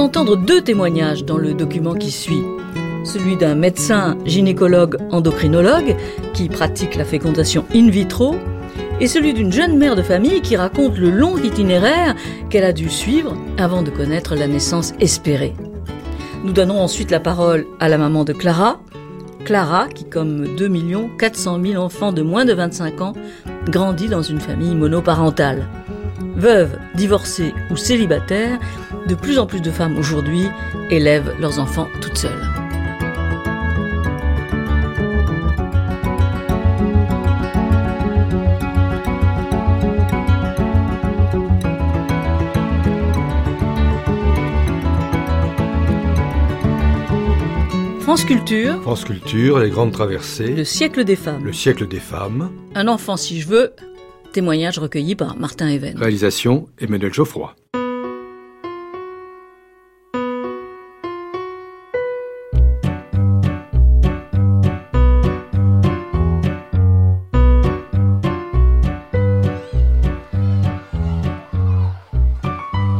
entendre deux témoignages dans le document qui suit. Celui d'un médecin gynécologue endocrinologue qui pratique la fécondation in vitro et celui d'une jeune mère de famille qui raconte le long itinéraire qu'elle a dû suivre avant de connaître la naissance espérée. Nous donnons ensuite la parole à la maman de Clara, Clara qui, comme 2 400 000 enfants de moins de 25 ans, grandit dans une famille monoparentale. Veuve, divorcée ou célibataire, de plus en plus de femmes aujourd'hui élèvent leurs enfants toutes seules. France Culture. France Culture, les grandes traversées. Le siècle des femmes. Le siècle des femmes. Un enfant si je veux. Témoignage recueilli par Martin Even. Réalisation Emmanuel Geoffroy.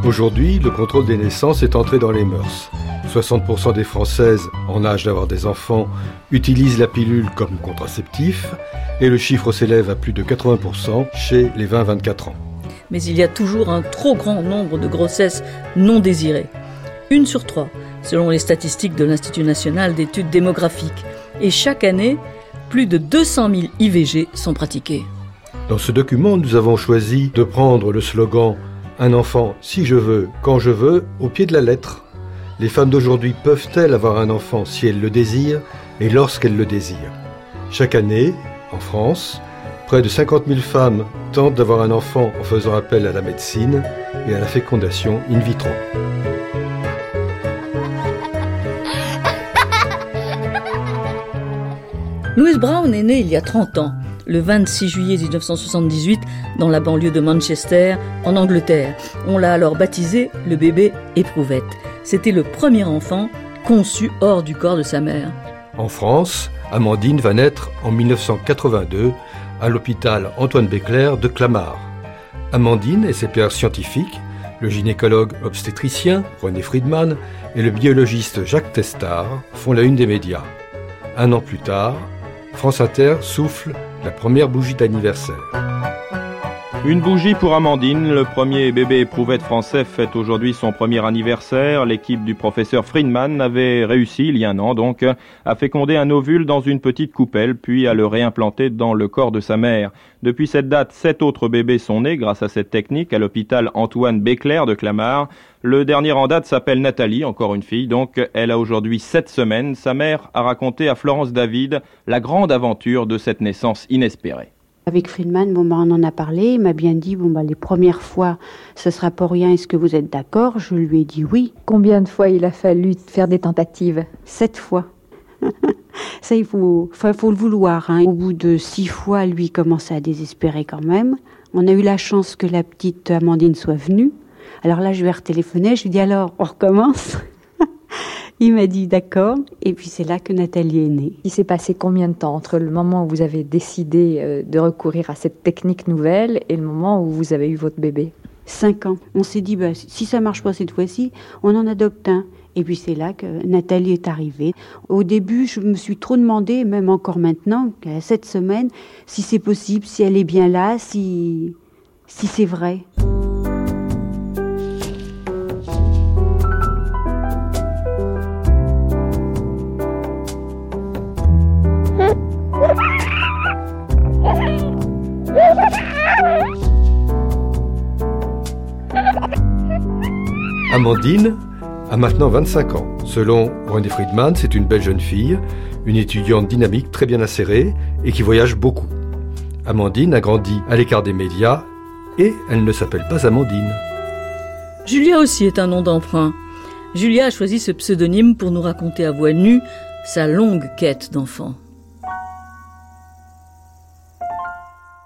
Aujourd'hui, le contrôle des naissances est entré dans les mœurs. 60% des Françaises en âge d'avoir des enfants utilisent la pilule comme contraceptif et le chiffre s'élève à plus de 80% chez les 20-24 ans. Mais il y a toujours un trop grand nombre de grossesses non désirées. Une sur trois, selon les statistiques de l'Institut national d'études démographiques. Et chaque année, plus de 200 000 IVG sont pratiquées. Dans ce document, nous avons choisi de prendre le slogan un enfant si je veux, quand je veux, au pied de la lettre. Les femmes d'aujourd'hui peuvent-elles avoir un enfant si elles le désirent et lorsqu'elles le désirent? Chaque année, en France, près de 50 000 femmes tentent d'avoir un enfant en faisant appel à la médecine et à la fécondation in vitro. Louise Brown est née il y a 30 ans le 26 juillet 1978 dans la banlieue de Manchester, en Angleterre. On l'a alors baptisé le bébé éprouvette. C'était le premier enfant conçu hors du corps de sa mère. En France, Amandine va naître en 1982 à l'hôpital Antoine Béclair de Clamart. Amandine et ses pères scientifiques, le gynécologue obstétricien René Friedman et le biologiste Jacques Testard, font la une des médias. Un an plus tard, France Inter souffle la première bougie d'anniversaire. Une bougie pour Amandine, le premier bébé éprouvette français fête aujourd'hui son premier anniversaire. L'équipe du professeur Friedman avait réussi, il y a un an donc, à féconder un ovule dans une petite coupelle, puis à le réimplanter dans le corps de sa mère. Depuis cette date, sept autres bébés sont nés grâce à cette technique à l'hôpital Antoine Béclair de Clamart. Le dernier en date s'appelle Nathalie, encore une fille, donc elle a aujourd'hui sept semaines. Sa mère a raconté à Florence David la grande aventure de cette naissance inespérée. Avec Friedman, bon, bah, on en a parlé. Il m'a bien dit, bon, bah, les premières fois, ce sera pour rien. Est-ce que vous êtes d'accord? Je lui ai dit oui. Combien de fois il a fallu faire des tentatives? Sept fois. Ça, il faut, faut le vouloir. Hein. Au bout de six fois, lui commençait à désespérer quand même. On a eu la chance que la petite Amandine soit venue. Alors là, je lui ai retéléphoné. Je lui ai dit alors, on recommence? il m'a dit d'accord, et puis c'est là que Nathalie est née. Il s'est passé combien de temps entre le moment où vous avez décidé euh, de recourir à cette technique nouvelle et le moment où vous avez eu votre bébé? Cinq ans. On s'est dit, bah, si ça marche pas cette fois-ci, on en adopte un. Et puis c'est là que Nathalie est arrivée. Au début, je me suis trop demandé, même encore maintenant, cette semaine, si c'est possible, si elle est bien là, si, si c'est vrai. Amandine a maintenant 25 ans. Selon Wendy Friedman, c'est une belle jeune fille, une étudiante dynamique très bien insérée et qui voyage beaucoup. Amandine a grandi à l'écart des médias et elle ne s'appelle pas Amandine. Julia aussi est un nom d'emprunt. Julia a choisi ce pseudonyme pour nous raconter à voix nue sa longue quête d'enfant.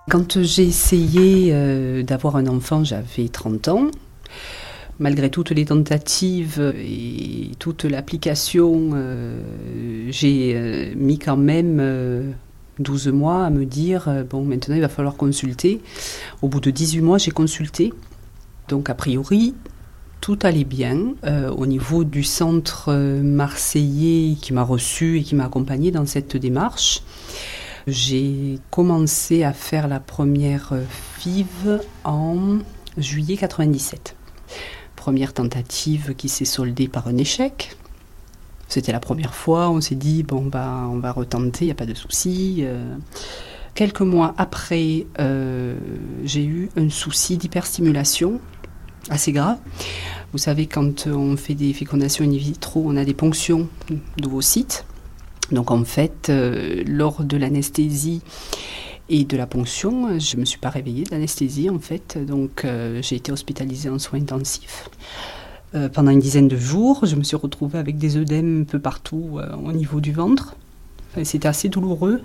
Quand j'ai essayé euh, d'avoir un enfant, j'avais 30 ans. Malgré toutes les tentatives et toute l'application, euh, j'ai euh, mis quand même 12 mois à me dire, bon, maintenant il va falloir consulter. Au bout de 18 mois, j'ai consulté. Donc, a priori, tout allait bien au niveau du centre marseillais qui m'a reçu et qui m'a accompagné dans cette démarche. J'ai commencé à faire la première FIV en juillet 97. Première tentative qui s'est soldée par un échec. C'était la première fois, on s'est dit, bon, bah, on va retenter, il n'y a pas de souci. Euh. quelques mois après, euh, j'ai eu un souci d'hyperstimulation assez grave. Vous savez, quand on fait des fécondations in vitro, on a des ponctions d'ovocytes. Donc en fait, euh, lors de l'anesthésie et de la ponction, je ne me suis pas réveillée d'anesthésie en fait, donc euh, j'ai été hospitalisée en soins intensifs. Euh, pendant une dizaine de jours, je me suis retrouvée avec des œdèmes un peu partout au niveau du ventre. C'était assez douloureux.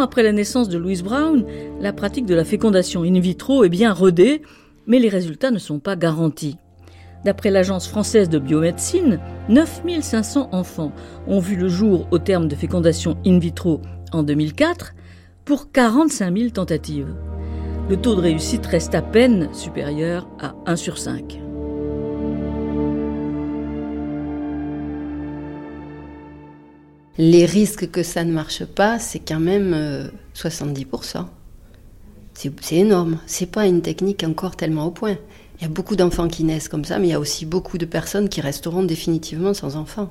Après la naissance de Louise Brown, la pratique de la fécondation in vitro est bien rodée, mais les résultats ne sont pas garantis. D'après l'Agence française de biomédecine, 9500 enfants ont vu le jour au terme de fécondation in vitro en 2004 pour 45 000 tentatives. Le taux de réussite reste à peine supérieur à 1 sur 5. Les risques que ça ne marche pas, c'est quand même 70%. Euh, c'est énorme. C'est pas une technique encore tellement au point. Il y a beaucoup d'enfants qui naissent comme ça, mais il y a aussi beaucoup de personnes qui resteront définitivement sans enfants.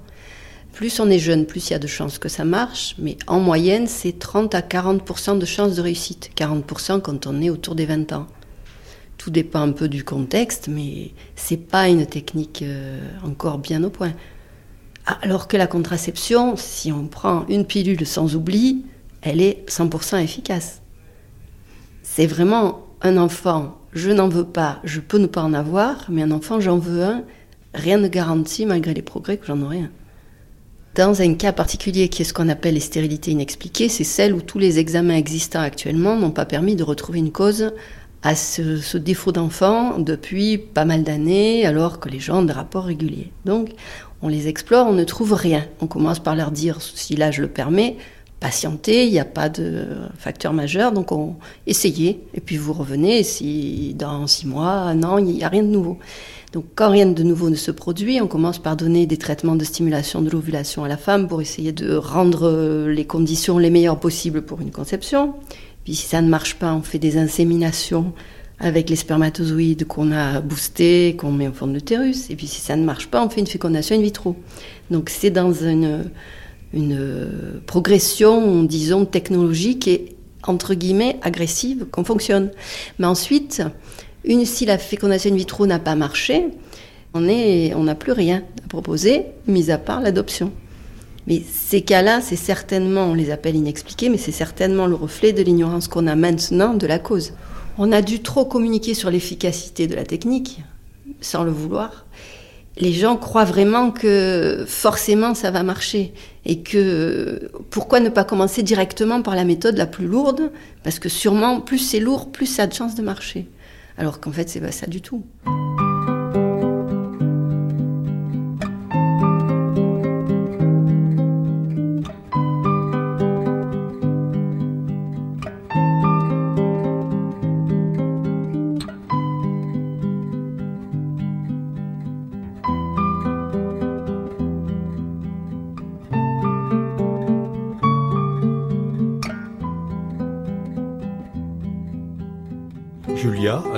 Plus on est jeune, plus il y a de chances que ça marche, mais en moyenne, c'est 30 à 40% de chances de réussite. 40% quand on est autour des 20 ans. Tout dépend un peu du contexte, mais c'est pas une technique euh, encore bien au point. Alors que la contraception, si on prend une pilule sans oubli, elle est 100% efficace. C'est vraiment un enfant, je n'en veux pas, je peux ne pas en avoir, mais un enfant, j'en veux un, rien ne garantit, malgré les progrès, que j'en aurai un. Dans un cas particulier qui est ce qu'on appelle les stérilités inexpliquées, c'est celle où tous les examens existants actuellement n'ont pas permis de retrouver une cause à ce, ce défaut d'enfant depuis pas mal d'années, alors que les gens ont des rapports réguliers. Donc, on les explore, on ne trouve rien. On commence par leur dire, si l'âge le permet, patientez, il n'y a pas de facteur majeur, donc on essayez, et puis vous revenez, si dans six mois, non, il n'y a rien de nouveau. Donc quand rien de nouveau ne se produit, on commence par donner des traitements de stimulation de l'ovulation à la femme pour essayer de rendre les conditions les meilleures possibles pour une conception. Puis si ça ne marche pas, on fait des inséminations avec les spermatozoïdes qu'on a boostés, qu'on met en forme d'utérus. Et puis si ça ne marche pas, on fait une fécondation in vitro. Donc c'est dans une, progression, disons, technologique et entre guillemets agressive qu'on fonctionne. Mais ensuite, une, si la fécondation in vitro n'a pas marché, on n'a plus rien à proposer, mis à part l'adoption. Mais ces cas-là, c'est certainement, on les appelle inexpliqués, mais c'est certainement le reflet de l'ignorance qu'on a maintenant de la cause. On a dû trop communiquer sur l'efficacité de la technique, sans le vouloir. Les gens croient vraiment que forcément ça va marcher et que pourquoi ne pas commencer directement par la méthode la plus lourde Parce que sûrement plus c'est lourd, plus ça a de chances de marcher. Alors qu'en fait c'est pas ça du tout.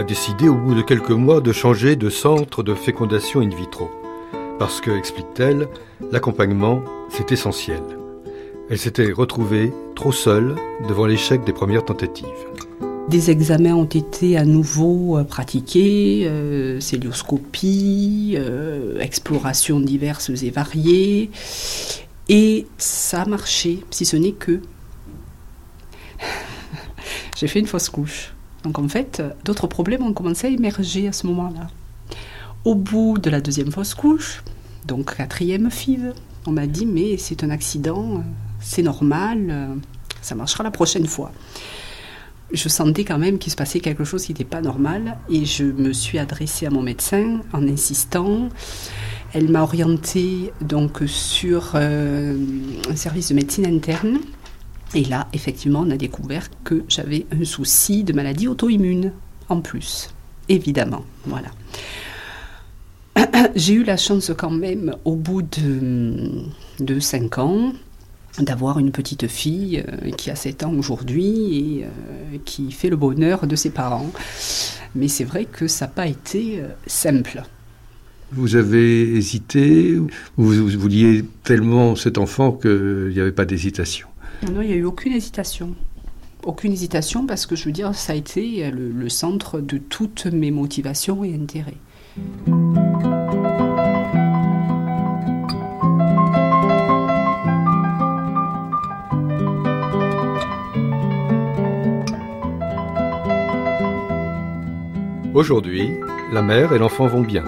A décidé au bout de quelques mois de changer de centre de fécondation in vitro. Parce que, explique-t-elle, l'accompagnement, c'est essentiel. Elle s'était retrouvée trop seule devant l'échec des premières tentatives. Des examens ont été à nouveau euh, pratiqués, euh, célioscopie, euh, explorations diverses et variées, et ça a marché, si ce n'est que j'ai fait une fausse couche. Donc en fait, d'autres problèmes ont commencé à émerger à ce moment-là. Au bout de la deuxième fausse couche, donc quatrième FIV, on m'a dit mais c'est un accident, c'est normal, ça marchera la prochaine fois je sentais quand même qu'il se passait quelque chose qui n'était pas normal et je me suis adressée à mon médecin en insistant. Elle m'a orientée donc sur euh, un service de médecine interne. Et là, effectivement, on a découvert que j'avais un souci de maladie auto-immune en plus, évidemment. Voilà. J'ai eu la chance quand même, au bout de, de 5 ans, d'avoir une petite fille euh, qui a 7 ans aujourd'hui et euh, qui fait le bonheur de ses parents. Mais c'est vrai que ça n'a pas été euh, simple. Vous avez hésité vous, vouliez tellement cet enfant qu'il n'y avait pas d'hésitation? Non, il n'y a eu aucune hésitation. Aucune hésitation parce que je veux dire, ça a été le, le centre de toutes mes motivations et intérêts. Aujourd'hui, la mère et l'enfant vont bien.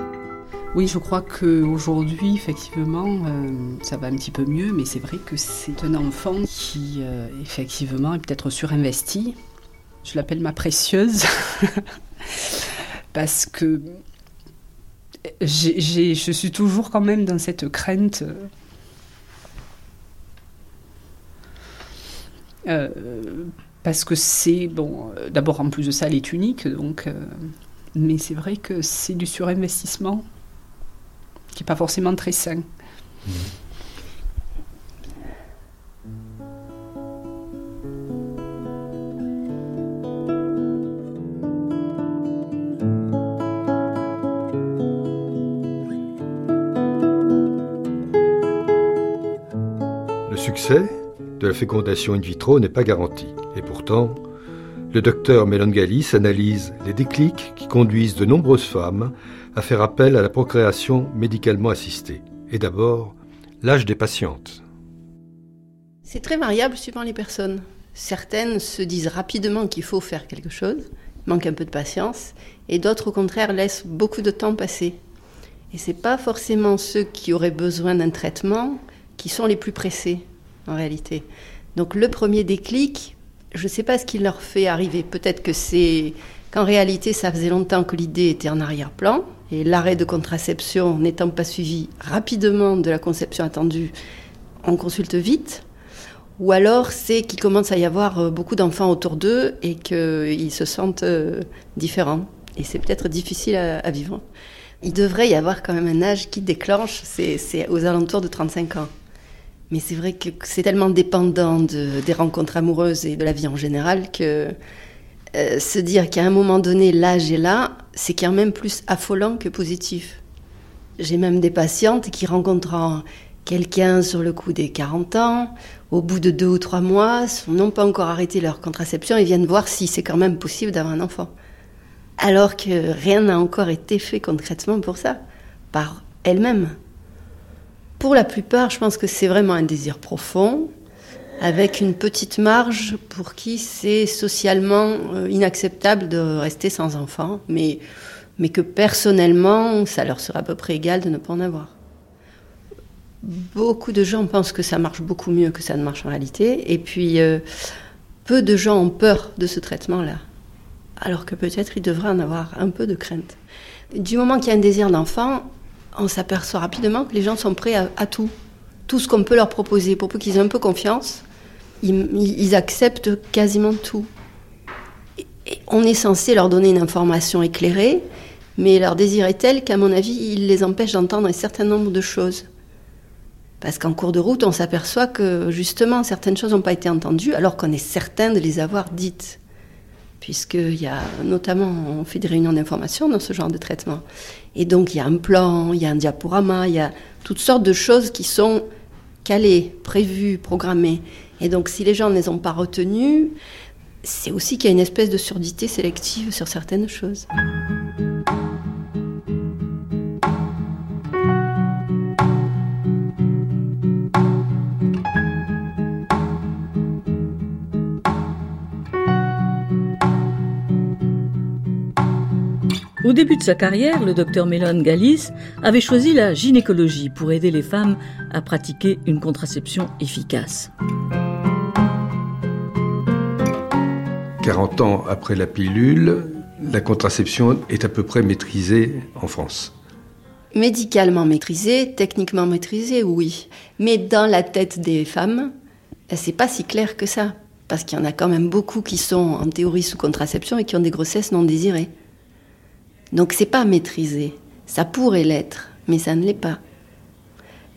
Oui, je crois qu'aujourd'hui, effectivement, euh, ça va un petit peu mieux, mais c'est vrai que c'est un enfant qui, euh, effectivement, est peut-être surinvesti. Je l'appelle ma précieuse, parce que je suis toujours quand même dans cette crainte. Euh, parce que c'est, bon, d'abord en plus de ça, elle est unique, donc mais c'est vrai que c'est du surinvestissement qui n'est pas forcément très sain. Le succès de la fécondation in vitro n'est pas garanti. Et pourtant, le docteur Melongalis analyse les déclics qui conduisent de nombreuses femmes à faire appel à la procréation médicalement assistée. Et d'abord, l'âge des patientes. C'est très variable suivant les personnes. Certaines se disent rapidement qu'il faut faire quelque chose, manquent un peu de patience, et d'autres au contraire laissent beaucoup de temps passer. Et ce n'est pas forcément ceux qui auraient besoin d'un traitement qui sont les plus pressés en réalité. Donc le premier déclic, je ne sais pas ce qui leur fait arriver. Peut-être que c'est qu'en réalité, ça faisait longtemps que l'idée était en arrière-plan, et l'arrêt de contraception n'étant pas suivi rapidement de la conception attendue, on consulte vite. Ou alors c'est qu'il commence à y avoir euh, beaucoup d'enfants autour d'eux et qu'ils se sentent euh, différents. Et c'est peut-être difficile à, vivre. Il devrait y avoir quand même un âge qui déclenche, c'est aux alentours de 35 ans. Mais c'est vrai que c'est tellement dépendant des rencontres amoureuses et de la vie en général que euh, se dire qu'à un moment donné, l'âge est là, c'est quand même plus affolant que positif. J'ai même des patientes qui rencontrent quelqu'un sur le coup des 40 ans, au bout de deux ou trois mois, n'ont pas encore arrêté leur contraception et viennent voir si c'est quand même possible d'avoir un enfant. Alors que rien n'a encore été fait concrètement pour ça, par elle-même. Pour la plupart, je pense que c'est vraiment un désir profond, avec une petite marge pour qui c'est socialement euh, inacceptable de rester sans enfant, mais, que personnellement, ça leur sera à peu près égal de ne pas en avoir. Beaucoup de gens pensent que ça marche beaucoup mieux que ça ne marche en réalité, et puis euh, peu de gens ont peur de ce traitement-là, alors que peut-être ils devraient en avoir un peu de crainte. Du moment qu'il y a un désir d'enfant, on s'aperçoit rapidement que les gens sont prêts à, tout. Tout ce qu'on peut leur proposer, pour qu'ils aient un peu confiance, ils, acceptent quasiment tout. on est censé leur donner une information éclairée, mais leur désir est tel qu'à mon avis, il les empêche d'entendre un certain nombre de choses. Parce qu'en cours de route, on s'aperçoit que justement, certaines choses n'ont pas été entendues, alors qu'on est certain de les avoir dites puisqu'il y a notamment, on fait des réunions d'information dans ce genre de traitement. Et donc il y a un plan, il y a un diaporama, il y a toutes sortes de choses qui sont calées, prévues, programmées. Et donc si les gens ne les ont pas retenues, c'est aussi qu'il y a une espèce de surdité sélective sur certaines choses. Au début de sa carrière, le docteur Mélone Galis avait choisi la gynécologie pour aider les femmes à pratiquer une contraception efficace. 40 ans après la pilule, la contraception est à peu près maîtrisée en France. Médicalement maîtrisée, techniquement maîtrisée, oui. Mais dans la tête des femmes, c'est pas si clair que ça. Parce qu'il y en a quand même beaucoup qui sont en théorie sous contraception et qui ont des grossesses non désirées. Donc c'est pas maîtrisé. Ça pourrait l'être, mais ça ne l'est pas.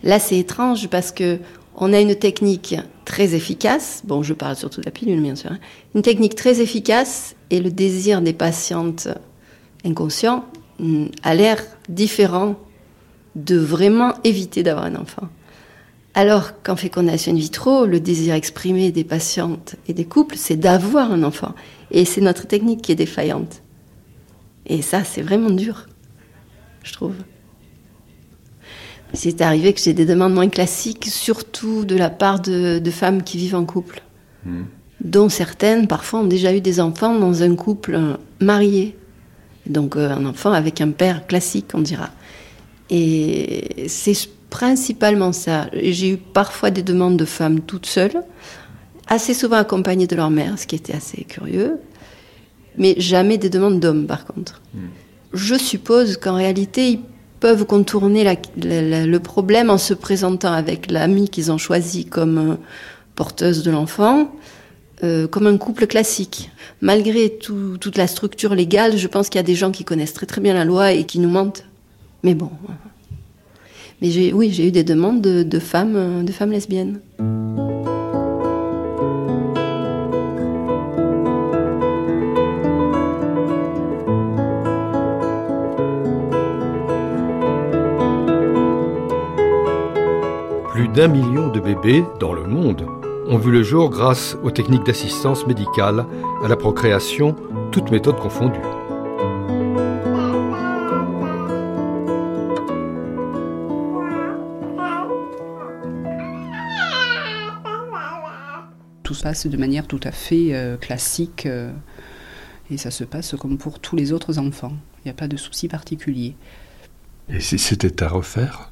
Là, c'est étrange parce que on a une technique très efficace. Bon, je parle surtout de la pilule, bien sûr. Hein. Une technique très efficace et le désir des patientes inconscients mm, a l'air différent de vraiment éviter d'avoir un enfant. Alors qu'en fécondation in vitro, le désir exprimé des patientes et des couples, c'est d'avoir un enfant. Et c'est notre technique qui est défaillante. Et ça, c'est vraiment dur, je trouve. C'est arrivé que j'ai des demandes moins classiques, surtout de la part de, femmes qui vivent en couple, hmm. dont certaines, parfois, ont déjà eu des enfants dans un couple marié. Donc euh, un enfant avec un père classique, on dira. Et c'est principalement ça. J'ai eu parfois des demandes de femmes toutes seules, assez souvent accompagnées de leur mère, ce qui était assez curieux mais jamais des demandes d'hommes par contre. Hmm. Je suppose qu'en réalité, ils peuvent contourner le problème en se présentant avec l'ami qu'ils ont choisi comme euh, porteuse de l'enfant, euh, comme un couple classique. Malgré toute la structure légale, je pense qu'il y a des gens qui connaissent très très bien la loi et qui nous mentent. Mais bon. Mais oui, j'ai eu des demandes de femmes, de femmes lesbiennes. D'un million de bébés dans le monde ont vu le jour grâce aux techniques d'assistance médicale à la procréation, toutes méthodes confondues. Tout se passe de manière tout à fait euh, classique euh, et ça se passe comme pour tous les autres enfants. Il n'y a pas de souci particulier. Et si c'était à refaire?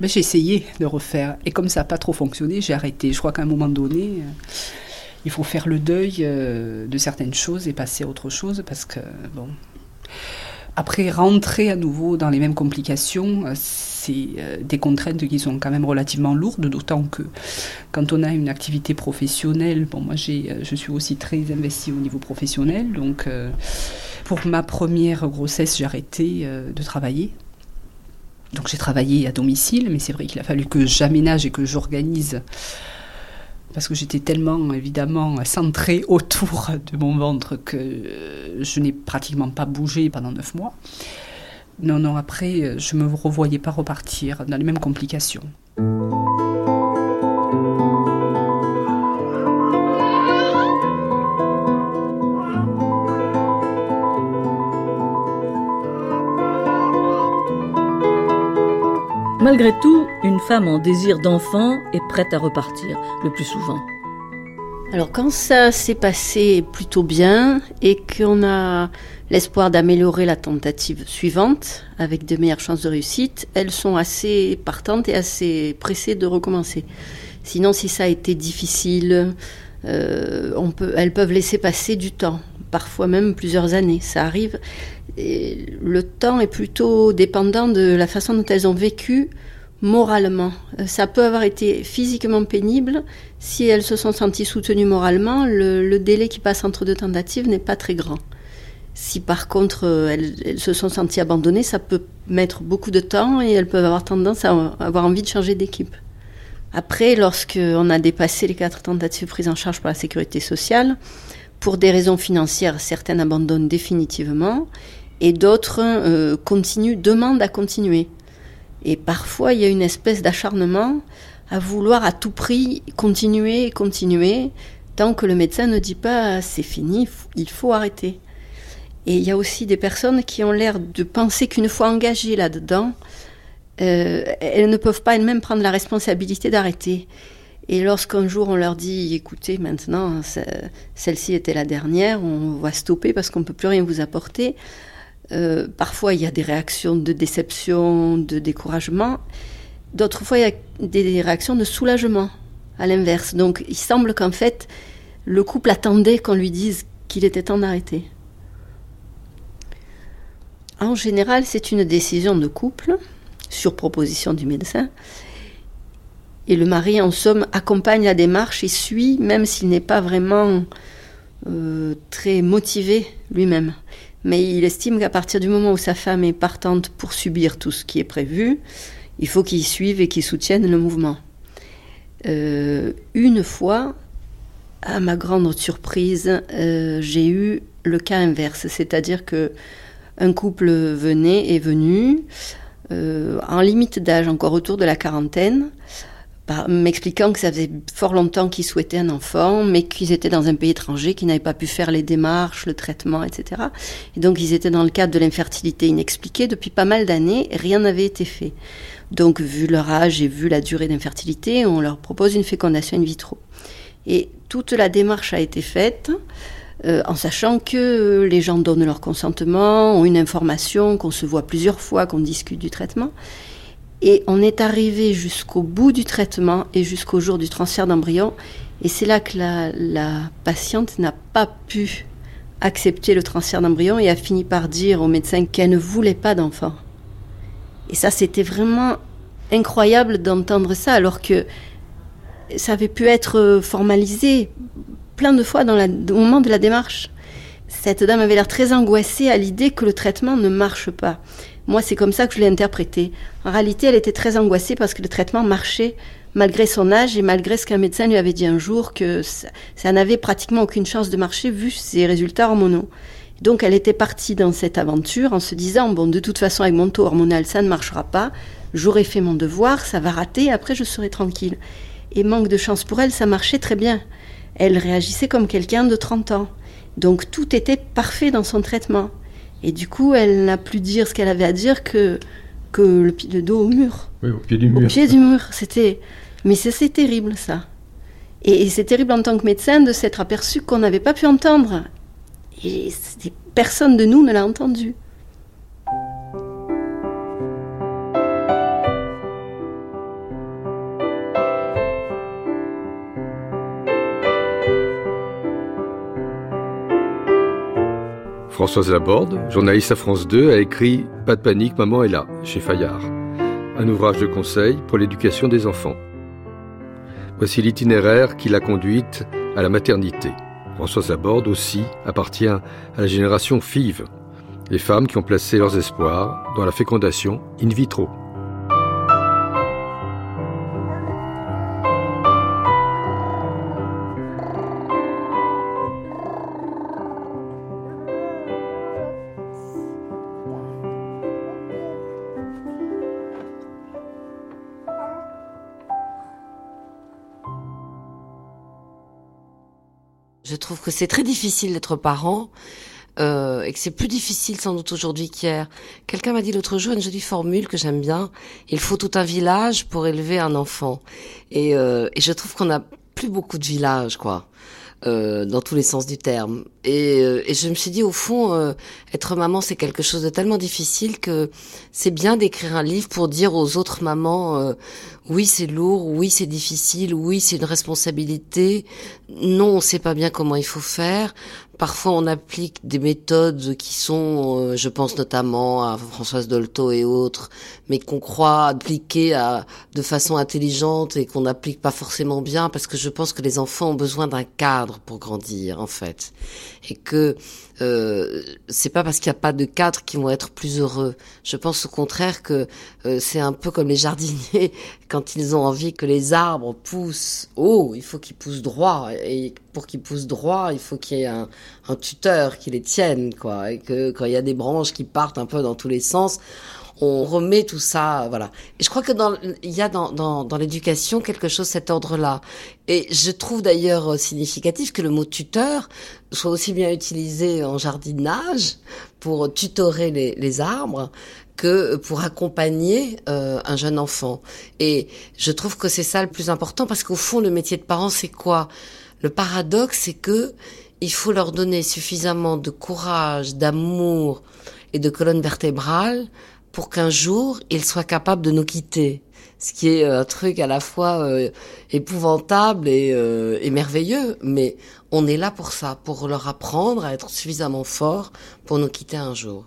Ben, j'ai essayé de refaire. Et comme ça n'a pas trop fonctionné, j'ai arrêté. Je crois qu'à un moment donné, euh, il faut faire le deuil euh, de certaines choses et passer à autre chose parce que, bon. Après, rentrer à nouveau dans les mêmes complications, euh, c'est des contraintes qui sont quand même relativement lourdes, d'autant que quand on a une activité professionnelle, bon, moi j'ai, je suis aussi très investie au niveau professionnel, donc pour ma première grossesse, j'ai arrêté de travailler donc j'ai travaillé à domicile, mais c'est vrai qu'il a fallu que j'aménage et que j'organise parce que j'étais tellement évidemment centrée autour de mon ventre que je n'ai pratiquement pas bougé pendant neuf mois. Non, non, après, je ne me revoyais pas repartir dans les mêmes complications. Malgré tout, une femme en désir d'enfant est prête à repartir, le plus souvent. Alors quand ça s'est passé plutôt bien et qu'on a l'espoir d'améliorer la tentative suivante avec de meilleures chances de réussite, elles sont assez partantes et assez pressées de recommencer. Sinon, si ça a été difficile, euh, elles peuvent laisser passer du temps, parfois même plusieurs années. Ça arrive le temps est plutôt dépendant de la façon dont elles ont vécu moralement. Euh, ça peut avoir été physiquement pénible. Si elles se sont senties soutenues moralement, le, délai qui passe entre deux tentatives n'est pas très grand. Si par contre euh, elles, se sont senties abandonnées, ça peut mettre beaucoup de temps et elles peuvent avoir tendance à avoir envie de changer d'équipe. Après, lorsqu'on a dépassé les quatre tentatives prises en charge par la sécurité sociale, pour des raisons financières, certaines abandonnent définitivement et d'autres euh, continuent, demandent à continuer. Et parfois, il y a une espèce d'acharnement à vouloir à tout prix continuer, continuer, tant que le médecin ne dit pas c'est fini, il faut arrêter. Et il y a aussi des personnes qui ont l'air de penser qu'une fois engagées là-dedans, euh, elles ne peuvent pas elles-mêmes prendre la responsabilité d'arrêter. Et lorsqu'un jour on leur dit, écoutez, maintenant, celle-ci était la dernière, on va stopper parce qu'on ne peut plus rien vous apporter, euh, parfois il y a des réactions de déception, de découragement. D'autres fois, il y a des réactions de soulagement, à l'inverse. Donc, il semble qu'en fait, le couple attendait qu'on lui dise qu'il était temps d'arrêter. En général, c'est une décision de couple, sur proposition du médecin. Et le mari, en somme, accompagne la démarche et suit, même s'il n'est pas vraiment euh, très motivé lui-même. Mais il estime qu'à partir du moment où sa femme est partante pour subir tout ce qui est prévu, il faut qu'il suive et qu'il soutienne le mouvement. Euh, une fois, à ma grande surprise, euh, j'ai eu le cas inverse, c'est-à-dire que un couple venait est venu euh, en limite d'âge, encore autour de la quarantaine, m'expliquant que ça faisait fort longtemps qu'ils souhaitaient un enfant, mais qu'ils étaient dans un pays étranger, qu'ils n'avaient pas pu faire les démarches, le traitement, etc. Et donc ils étaient dans le cadre de l'infertilité inexpliquée depuis pas mal d'années, rien n'avait été fait. Donc vu leur âge et vu la durée d'infertilité, on leur propose une fécondation in vitro. Et toute la démarche a été faite. Euh, en sachant que les gens donnent leur consentement, ont une information, qu'on se voit plusieurs fois, qu'on discute du traitement. Et on est arrivé jusqu'au bout du traitement et jusqu'au jour du transfert d'embryon. Et c'est là que la, patiente n'a pas pu accepter le transfert d'embryon et a fini par dire au médecin qu'elle ne voulait pas d'enfant. Et ça, c'était vraiment incroyable d'entendre ça, alors que ça avait pu être formalisé plein de fois dans au moment de la démarche. Cette dame avait l'air très angoissée à l'idée que le traitement ne marche pas. Moi, c'est comme ça que je l'ai interprété. En réalité, elle était très angoissée parce que le traitement marchait malgré son âge et malgré ce qu'un médecin lui avait dit un jour que ça, n'avait pratiquement aucune chance de marcher vu ses résultats hormonaux. Donc elle était partie dans cette aventure en se disant bon de toute façon avec mon taux hormonal ça ne marchera pas, j'aurai fait mon devoir, ça va rater, après je serai tranquille. Et manque de chance pour elle, ça marchait très bien elle réagissait comme quelqu'un de 30 ans. Donc tout était parfait dans son traitement. Et du coup, elle n'a plus dire ce qu'elle avait à dire que, que le, le dos au mur. Oui, au pied du mur. Au pied du mur. C'était... Mais c'est terrible, ça. Et, c'est terrible en tant que médecin de s'être aperçu qu'on n'avait pas pu entendre. Et personne de nous ne l'a entendu. Françoise Laborde, journaliste à France 2, a écrit Pas de panique, maman est là, chez Fayard. Un ouvrage de conseil pour l'éducation des enfants. Voici l'itinéraire qui l'a conduite à la maternité. Françoise Laborde aussi appartient à la génération FIV, les femmes qui ont placé leurs espoirs dans la fécondation in vitro. Je trouve que c'est très difficile d'être parent euh, et que c'est plus difficile sans doute aujourd'hui qu'hier. Quelqu'un m'a dit l'autre jour une jolie formule que j'aime bien. Il faut tout un village pour élever un enfant. Et, euh, et je trouve qu'on a plus beaucoup de villages, quoi. Euh, dans tous les sens du terme. Et, euh, et je me suis dit, au fond, euh, être maman, c'est quelque chose de tellement difficile que c'est bien d'écrire un livre pour dire aux autres mamans, oui, c'est lourd, oui, c'est difficile, oui, c'est une responsabilité, non, on sait pas bien comment il faut faire. Parfois, on applique des méthodes qui sont, euh, je pense notamment à Françoise Dolto et autres, mais qu'on croit appliquer à, de façon intelligente et qu'on n'applique pas forcément bien, parce que je pense que les enfants ont besoin d'un cadre pour grandir, en fait, et que euh, c'est pas parce qu'il n'y a pas de cadre qu'ils vont être plus heureux. Je pense au contraire que euh, c'est un peu comme les jardiniers. Quand ils ont envie que les arbres poussent haut, il faut qu'ils poussent droit. Et pour qu'ils poussent droit, il faut qu'il y ait un, un, tuteur qui les tienne quoi. Et que quand il y a des branches qui partent un peu dans tous les sens, on remet tout ça, voilà. Et je crois que dans, il y a dans, dans, dans l'éducation quelque chose cet ordre-là. Et je trouve d'ailleurs euh, significatif que le mot tuteur soit aussi bien utilisé en jardinage pour tutorer les, les arbres que pour accompagner euh, un jeune enfant. Et je trouve que c'est ça le plus important parce qu'au fond, le métier de parent, c'est quoi? Le paradoxe, c'est que il faut leur donner suffisamment de courage, d'amour et de colonne vertébrale pour qu'un jour ils soient capables de nous quitter. Ce qui est un truc à la fois euh, épouvantable et, euh, et merveilleux, mais on est là pour ça, pour leur apprendre à être suffisamment forts pour nous quitter un jour.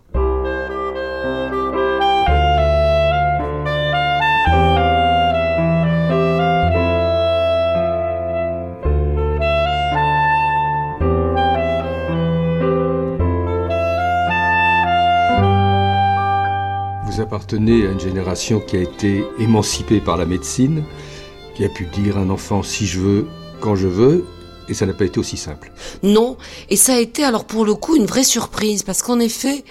Appartenez à une génération qui a été émancipée par la médecine, qui a pu dire à un enfant si je veux, quand je veux, et ça n'a pas été aussi simple. Non, et ça a été alors pour le coup une vraie surprise parce qu'en effet,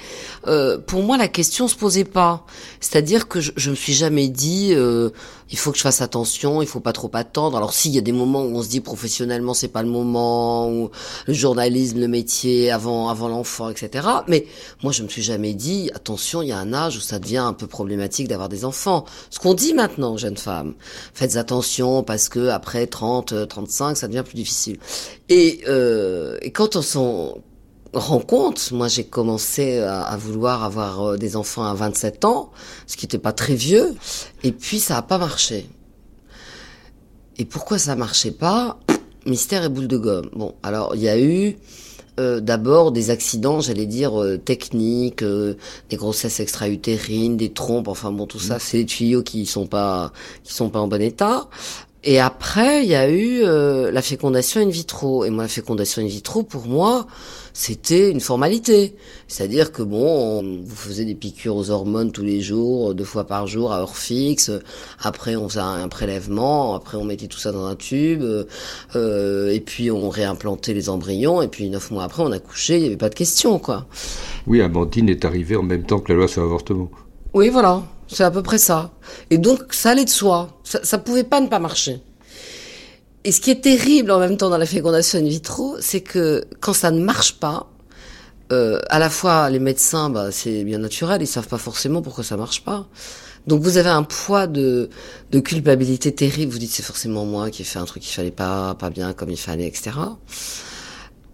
euh, pour moi la question se posait pas. C'est-à-dire que je, je me suis jamais dit euh, il faut que je fasse attention, il faut pas trop attendre. Alors s'il y a des moments où on se dit professionnellement c'est pas le moment, ou le journalisme, le métier avant avant l'enfant, etc. Mais moi je me suis jamais dit attention il y a un âge où ça devient un peu problématique d'avoir des enfants. Ce qu'on dit maintenant aux jeunes femmes, faites attention parce que après 30, 35 ça devient plus difficile. Et, euh, et quand on s'en rend compte, moi j'ai commencé à, à, vouloir avoir euh, des enfants à 27 ans, ce qui n'était pas très vieux, et puis ça n'a pas marché. Et pourquoi ça marchait pas? Mystère et boule de gomme. Bon, alors il y a eu euh, d'abord des accidents, j'allais dire euh, techniques, euh, des grossesses extra-utérines, des trompes, enfin bon tout ça, c'est des tuyaux qui sont pas qui sont pas en bon état. Et après, il y a eu euh, la fécondation in vitro. Et moi, la fécondation in vitro, pour moi, c'était une formalité. C'est-à-dire que bon, on, vous faisait des piqûres aux hormones tous les jours, deux fois par jour, à heure fixe. Après, on faisait un prélèvement. Après, on mettait tout ça dans un tube. Euh, et puis, on réimplantait les embryons. Et puis, neuf mois après, on a couché. Il n'y avait pas de question, quoi. Oui, Amandine est arrivée en même temps que la loi sur l'avortement. Oui, voilà. C'est à peu près ça. Et donc, ça allait de soi. Ça, ça pouvait pas ne pas marcher. Et ce qui est terrible en même temps dans la fécondation in vitro, c'est que quand ça ne marche pas, euh, à la fois les médecins, bah, c'est bien naturel, ils savent pas forcément pourquoi ça marche pas. Donc vous avez un poids de, de culpabilité terrible. Vous dites c'est forcément moi qui ai fait un truc qui fallait pas, pas bien comme il fallait, etc.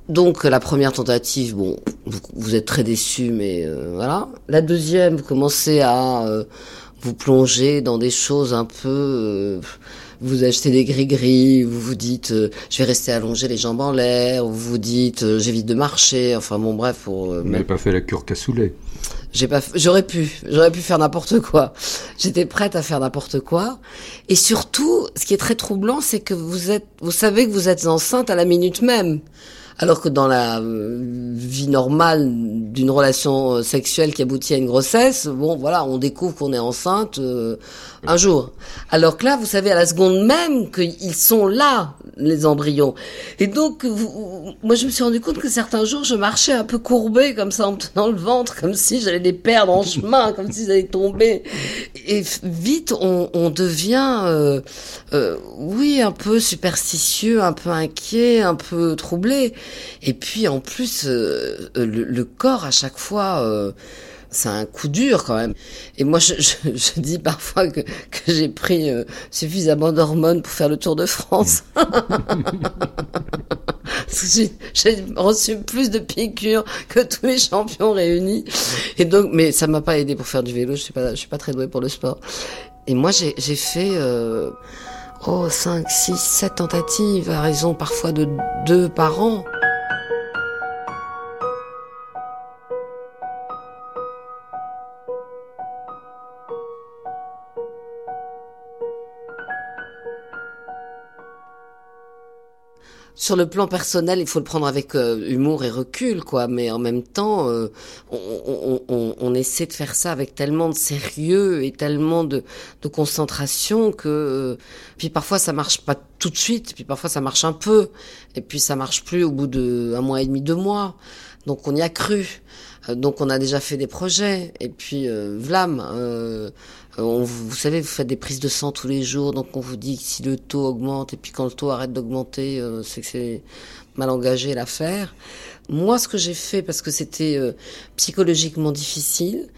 Donc la première tentative, bon, vous, vous êtes très déçu, mais euh, voilà. La deuxième, vous commencez à euh, vous plonger dans des choses un peu, euh, vous achetez des gris-gris, vous vous dites, euh, je vais rester allongé les jambes en l'air, vous vous dites, euh, j'évite de marcher, enfin bon bref. Pour, vous n'avez pas fait la cure cassoulet. J'ai pas, j'aurais pu, j'aurais pu faire n'importe quoi. J'étais prête à faire n'importe quoi. Et surtout, ce qui est très troublant, c'est que vous êtes, vous savez que vous êtes enceinte à la minute même. Alors que dans la vie normale d'une relation sexuelle qui aboutit à une grossesse, bon voilà, on découvre qu'on est enceinte euh, un jour. Alors que là, vous savez à la seconde même qu'ils sont là, les embryons. Et donc, vous, moi je me suis rendu compte que certains jours, je marchais un peu courbée comme ça en me tenant le ventre, comme si j'allais les perdre en chemin, comme s'ils allaient tomber. Et vite, on, on devient, euh, euh, oui, un peu superstitieux, un peu inquiet, un peu troublé. Et puis en plus, euh, le, le, corps à chaque fois, euh, c'est un coup dur quand même. Et moi, je, je, je dis parfois que, que j'ai pris euh, suffisamment d'hormones pour faire le Tour de France. j'ai reçu plus de piqûres que tous les champions réunis. Et donc, mais ça m'a pas aidé pour faire du vélo. Je suis pas, je suis pas très douée pour le sport. Et moi, j'ai fait. Euh, oh, 5, 6, 7 tentatives, à raison parfois de deux par an. Sur le plan personnel, il faut le prendre avec euh, humour et recul, quoi. Mais en même temps, euh, on, on, on, essaie de faire ça avec tellement de sérieux et tellement de, de concentration que, euh, puis parfois ça marche pas tout de suite, puis parfois ça marche un peu, et puis ça marche plus au bout de un mois et demi, deux mois. Donc on y a cru. Donc on a déjà fait des projets. Et puis Vlam, on, vous savez, vous faites des prises de sang tous les jours, donc on vous dit que si le taux augmente et puis quand le taux arrête d'augmenter, c'est que c'est mal engagé l'affaire. Moi, ce que j'ai fait, parce que c'était psychologiquement difficile,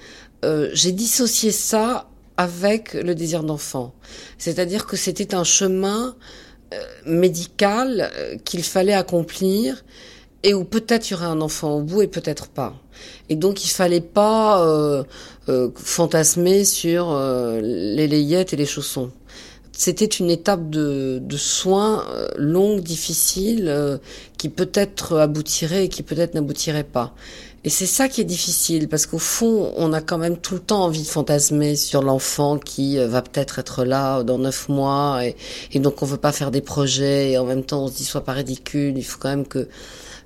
j'ai dissocié ça avec le désir d'enfant. C'est-à-dire que c'était un chemin euh, médical euh, qu'il fallait accomplir et où peut-être il y aurait un enfant au bout et peut-être pas. Et donc il fallait pas euh, fantasmer sur les layettes et les chaussons. C'était une étape de, soins longue, difficile, qui peut-être aboutirait et qui peut-être n'aboutirait pas. Et c'est ça qui est difficile, parce qu'au fond, on a quand même tout le temps envie de fantasmer sur l'enfant qui euh, va peut-être être là dans neuf mois, et, et, donc on veut pas faire des projets, et en même temps on se dit soit pas ridicule, il faut quand même que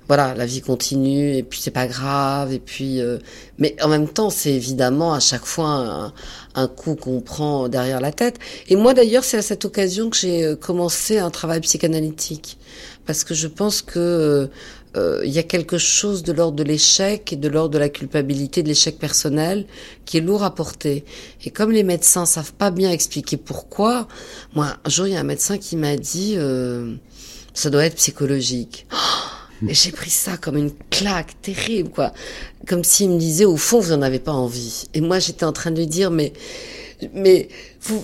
voilà, la vie continue, et puis c'est pas grave, et puis... Euh, mais en même temps, c'est évidemment à chaque fois un, coup qu'on prend derrière la tête. Et moi d'ailleurs, c'est à cette occasion que j'ai euh, commencé un travail psychanalytique, parce que je pense que euh, il y a quelque chose de l'ordre de l'échec et de l'ordre de la culpabilité, de l'échec personnel, qui est lourd à porter. Et comme les médecins savent pas bien expliquer pourquoi, moi, un jour, il y a un médecin qui m'a dit, euh, ça doit être psychologique. Et j'ai pris ça comme une claque terrible, quoi. Comme s'il me disait, au fond, vous en avez pas envie. Et moi, j'étais en train de lui dire, mais mais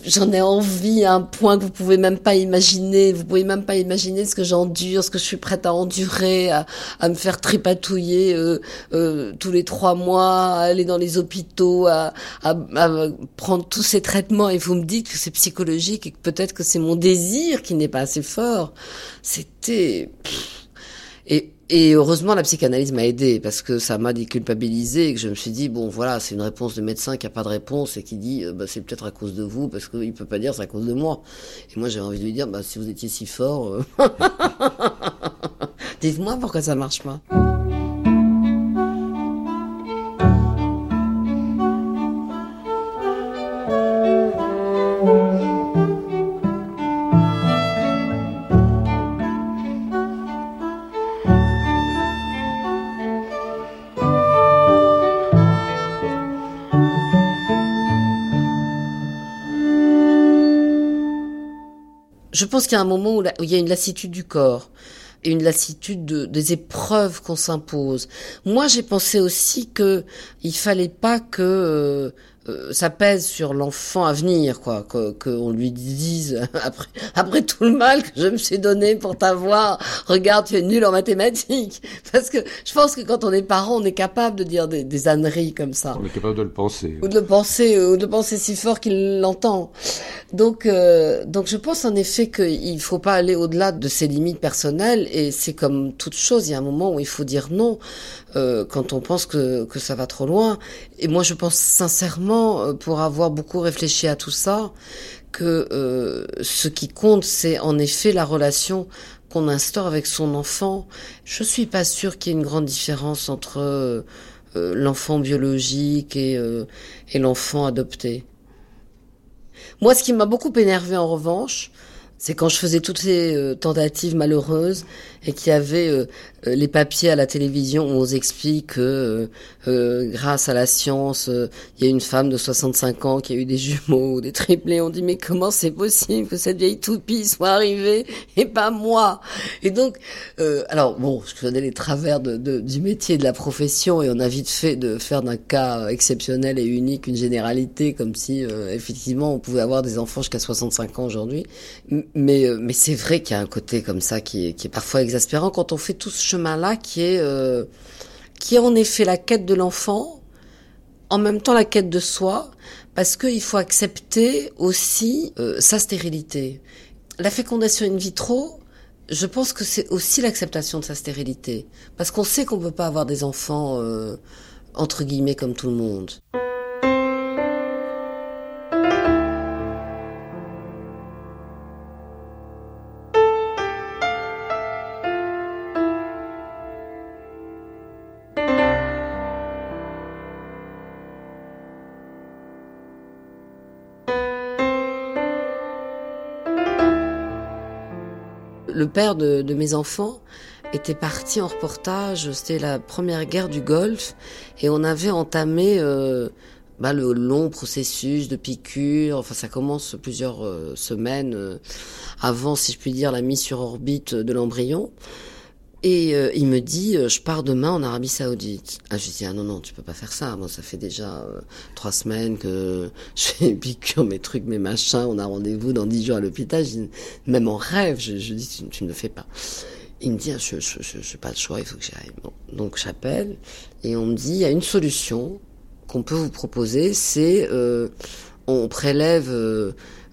j'en ai envie à un point que vous pouvez même pas imaginer. Vous pouvez même pas imaginer ce que j'endure, ce que je suis prête à endurer, à, à me faire tripatouiller euh, euh, tous les trois mois, à aller dans les hôpitaux, à, à, à prendre tous ces traitements. Et vous me dites que c'est psychologique et que peut-être que c'est mon désir qui n'est pas assez fort. C'était et et heureusement, la psychanalyse m'a aidé parce que ça m'a déculpabilisé et que je me suis dit bon voilà, c'est une réponse de médecin qui a pas de réponse et qui dit euh, bah, c'est peut-être à cause de vous parce qu'il peut pas dire c'est à cause de moi. Et moi j'ai envie de lui dire bah si vous étiez si fort, euh, dites-moi pourquoi ça marche pas. Je pense qu'il y a un moment où, il y a une lassitude du corps et une lassitude des épreuves qu'on s'impose. Moi, j'ai pensé aussi que il fallait pas que euh, ça pèse sur l'enfant à venir, quoi, qu'on que lui dise après, après tout le mal que je me suis donné pour t'avoir, regarde, tu es nul en mathématiques. Parce que je pense que quand on est parent, on est capable de dire des, des âneries comme ça. On est capable de le penser. Ou de le penser, ou de penser si fort qu'il l'entend. Donc, euh, donc je pense en effet qu'il faut pas aller au-delà de ses limites personnelles, et c'est comme toute chose, il y a un moment où il faut dire non. Euh, quand on pense que, que ça va trop loin. Et moi, je pense sincèrement, euh, pour avoir beaucoup réfléchi à tout ça, que euh, ce qui compte, c'est en effet la relation qu'on instaure avec son enfant. Je suis pas sûre qu'il y ait une grande différence entre l'enfant biologique et, et l'enfant adopté. Moi, ce qui m'a beaucoup énervé en revanche, c'est quand je faisais toutes ces tentatives malheureuses et qu'il y avait euh, les papiers à la télévision où on explique que euh, euh, grâce à la science, il y a une femme de 65 ans qui a eu des jumeaux ou des triplés. On dit mais comment c'est possible que cette vieille toupie soit arrivée et pas moi? Et donc, alors bon, je connais les travers de, de, du métier, de la profession et on a vite fait de faire d'un cas exceptionnel et unique une généralité comme si effectivement on pouvait avoir des enfants jusqu'à 65 ans aujourd'hui. Mais mais c'est vrai qu'il y a un côté comme ça qui est, qui est parfois exaspérant quand on fait tout ce chemin-là qui est euh, qui est en effet la quête de l'enfant, en même temps la quête de soi, parce qu'il faut accepter aussi euh, sa stérilité. La fécondation in vitro, je pense que c'est aussi l'acceptation de sa stérilité, parce qu'on sait qu'on peut pas avoir des enfants euh, entre guillemets comme tout le monde. Le père de, mes enfants était parti en reportage. C'était la première guerre du Golfe et on avait entamé euh, bah, le long processus de piqûre. Enfin, ça commence plusieurs euh, semaines euh, avant, si je puis dire, la mise sur orbite de l'embryon. Et euh, il me dit, je pars demain en Arabie Saoudite. Ah, je dis, ah non, non, tu peux pas faire ça. Moi, ça fait déjà trois semaines que je fais piqûre, mes trucs, mes machins. On a rendez-vous dans dix jours à l'hôpital. Même en rêve, je, je dis, tu, tu, ne le fais pas. Il me dit, ah, je, je, je, pas de choix, il faut que j'y aille. Bon. Donc, j'appelle et on me dit, il y a une solution qu'on peut vous proposer, c'est euh, on prélève euh,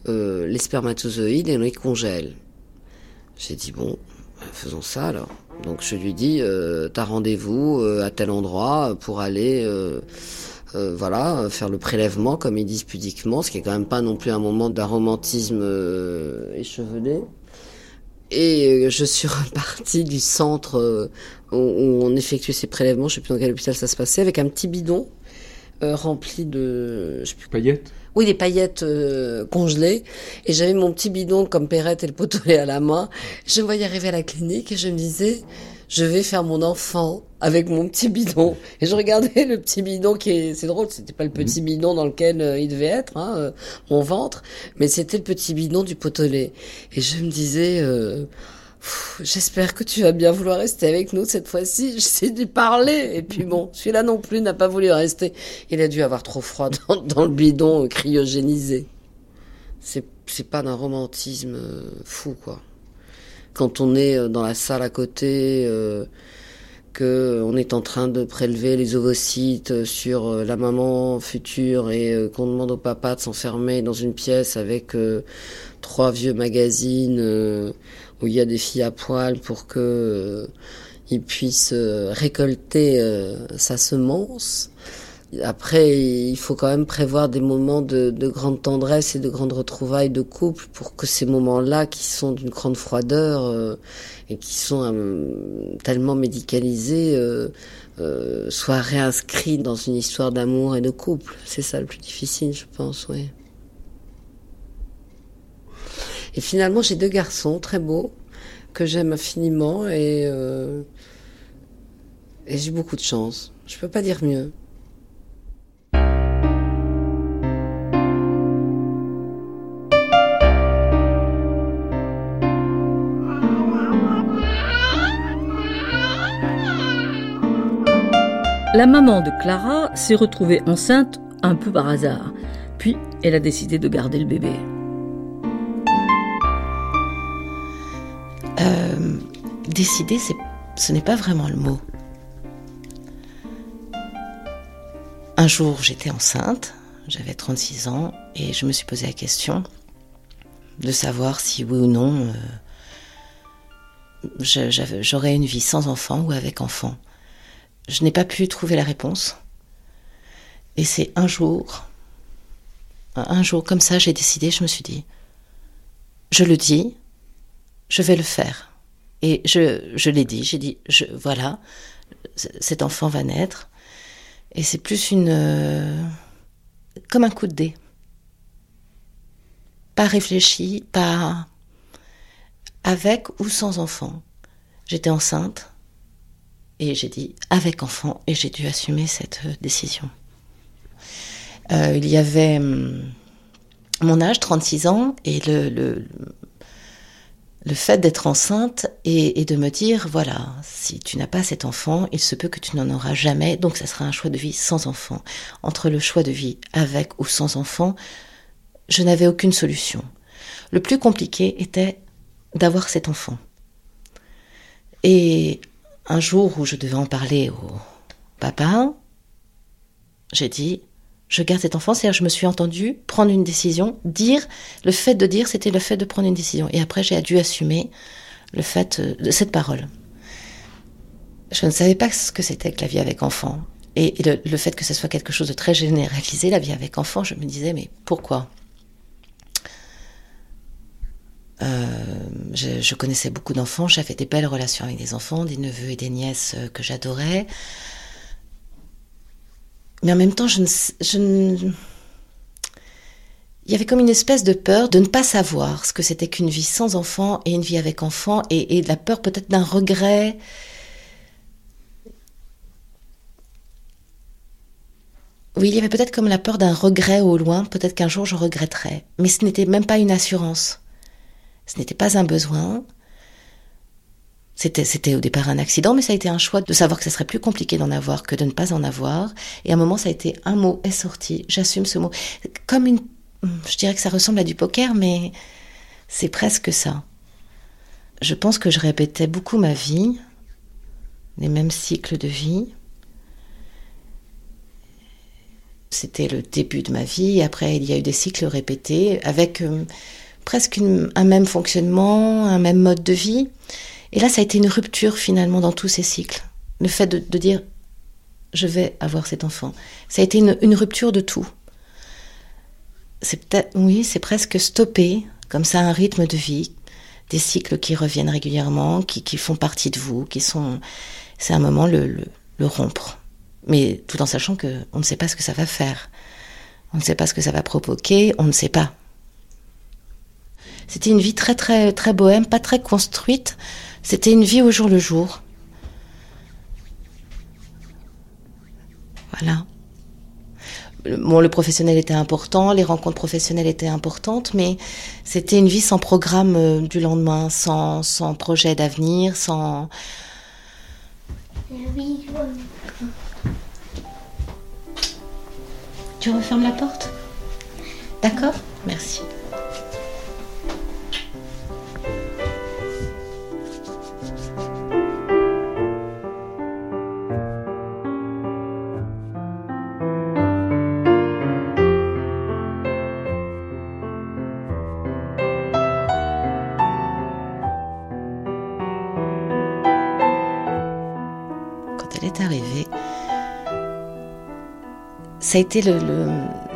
euh, les spermatozoïdes et on les congèle. J'ai dit bon, faisons ça alors. Donc je lui dis euh, t'as rendez-vous euh, à tel endroit pour aller euh, voilà faire le prélèvement comme ils disent pudiquement, ce qui est quand même pas non plus un moment d'un romantisme échevelé. Et je suis repartie du centre où, on effectuait ces prélèvements, je sais plus dans quel hôpital ça se passait, avec un petit bidon euh, rempli de je sais plus, paillettes? Oui, des paillettes euh, congelées. Et j'avais mon petit bidon comme Perrette et le potelet à la main. Je me voyais arriver à la clinique et je me disais, je vais faire mon enfant avec mon petit bidon. Et je regardais le petit bidon qui est, c'est drôle, c'était pas le petit mmh. bidon dans lequel euh, il devait être, hein, euh, mon ventre, mais c'était le petit bidon du potelet. Et je me disais, euh, J'espère que tu vas bien vouloir rester avec nous cette fois-ci. J'essaie de parler. Et puis bon, celui-là non plus n'a pas voulu rester. Il a dû avoir trop froid dans, le bidon cryogénisé. C'est, c'est pas d'un romantisme fou, quoi. Quand on est dans la salle à côté, euh, que on est en train de prélever les ovocytes sur la maman future et euh, qu'on demande au papa de s'enfermer dans une pièce avec euh, trois vieux magazines euh, où il y a des filles à poil pour que euh, il puisse euh, récolter euh, sa semence. Après, il faut quand même prévoir des moments de, de, grande tendresse et de grande retrouvailles de couple pour que ces moments-là, qui sont d'une grande froideur euh, et qui sont euh, tellement médicalisés, euh, soient réinscrits dans une histoire d'amour et de couple. C'est ça le plus difficile, je pense, oui. Et finalement, j'ai deux garçons très beaux que j'aime infiniment et, euh, j'ai beaucoup de chance. Je peux pas dire mieux. La maman de Clara s'est retrouvée enceinte un peu par hasard. Puis, elle a décidé de garder le bébé. Décider, ce n'est pas vraiment le mot. Un jour, j'étais enceinte, j'avais 36 ans, et je me suis posé la question de savoir si oui ou non euh, j'aurais une vie sans enfant ou avec enfant. Je n'ai pas pu trouver la réponse. Et c'est un jour, un jour comme ça, j'ai décidé, je me suis dit, je le dis, je vais le faire. Et je, je l'ai dit, j'ai dit, voilà, cet enfant va naître. Et c'est plus une. Euh, comme un coup de dé. Pas réfléchi, pas. avec ou sans enfant. J'étais enceinte et j'ai dit avec enfant et j'ai dû assumer cette euh, décision. Euh, il y avait hum, mon âge, 36 ans, et le, le fait d'être enceinte et, de me dire, voilà, si tu n'as pas cet enfant, il se peut que tu n'en auras jamais, donc ça sera un choix de vie sans enfant. Entre le choix de vie avec ou sans enfant, je n'avais aucune solution. Le plus compliqué était d'avoir cet enfant. Et un jour où je devais en parler au papa, j'ai dit, je garde cet enfant, c'est-à-dire je me suis entendue prendre une décision, dire, le fait de dire, c'était le fait de prendre une décision. Et après, j'ai dû assumer le fait euh, de cette parole. Je ne savais pas ce que c'était que la vie avec enfant. Et le, fait que ce soit quelque chose de très généralisé, la vie avec enfant, je me disais, mais pourquoi? Euh, je, je, connaissais beaucoup d'enfants, j'avais des belles relations avec des enfants, des neveux et des nièces euh, que j'adorais. Mais en même temps, je ne, il y avait comme une espèce de peur de ne pas savoir ce que c'était qu'une vie sans enfant et une vie avec enfant, et, de la peur peut-être d'un regret. Oui, il y avait peut-être comme la peur d'un regret au loin, peut-être qu'un jour je regretterais. Mais ce n'était même pas une assurance. Ce n'était pas un besoin. C'était, au départ un accident, mais ça a été un choix de savoir que ce serait plus compliqué d'en avoir que de ne pas en avoir. Et à un moment, ça a été un mot est sorti. J'assume ce mot. Comme une, je dirais que ça ressemble à du poker, mais c'est presque ça. Je pense que je répétais beaucoup ma vie, les mêmes cycles de vie. C'était le début de ma vie. Après, il y a eu des cycles répétés avec euh, presque un même fonctionnement, un même mode de vie. Et là, ça a été une rupture finalement dans tous ces cycles. Le fait de, dire je vais avoir cet enfant. Ça a été une, rupture de tout. C'est peut-être, oui, c'est presque stopper, comme ça, un rythme de vie, des cycles qui reviennent régulièrement, qui, font partie de vous, qui sont. C'est un moment le, rompre. Mais tout en sachant que on ne sait pas ce que ça va faire. On ne sait pas ce que ça va provoquer, on ne sait pas. C'était une vie très très très bohème, pas très construite. C'était une vie au jour le jour. Voilà. Bon, le professionnel était important, les rencontres professionnelles étaient importantes, mais c'était une vie sans programme euh, du lendemain, sans, sans projet d'avenir, sans... Tu refermes la porte? D'accord? Merci. Ça a été le,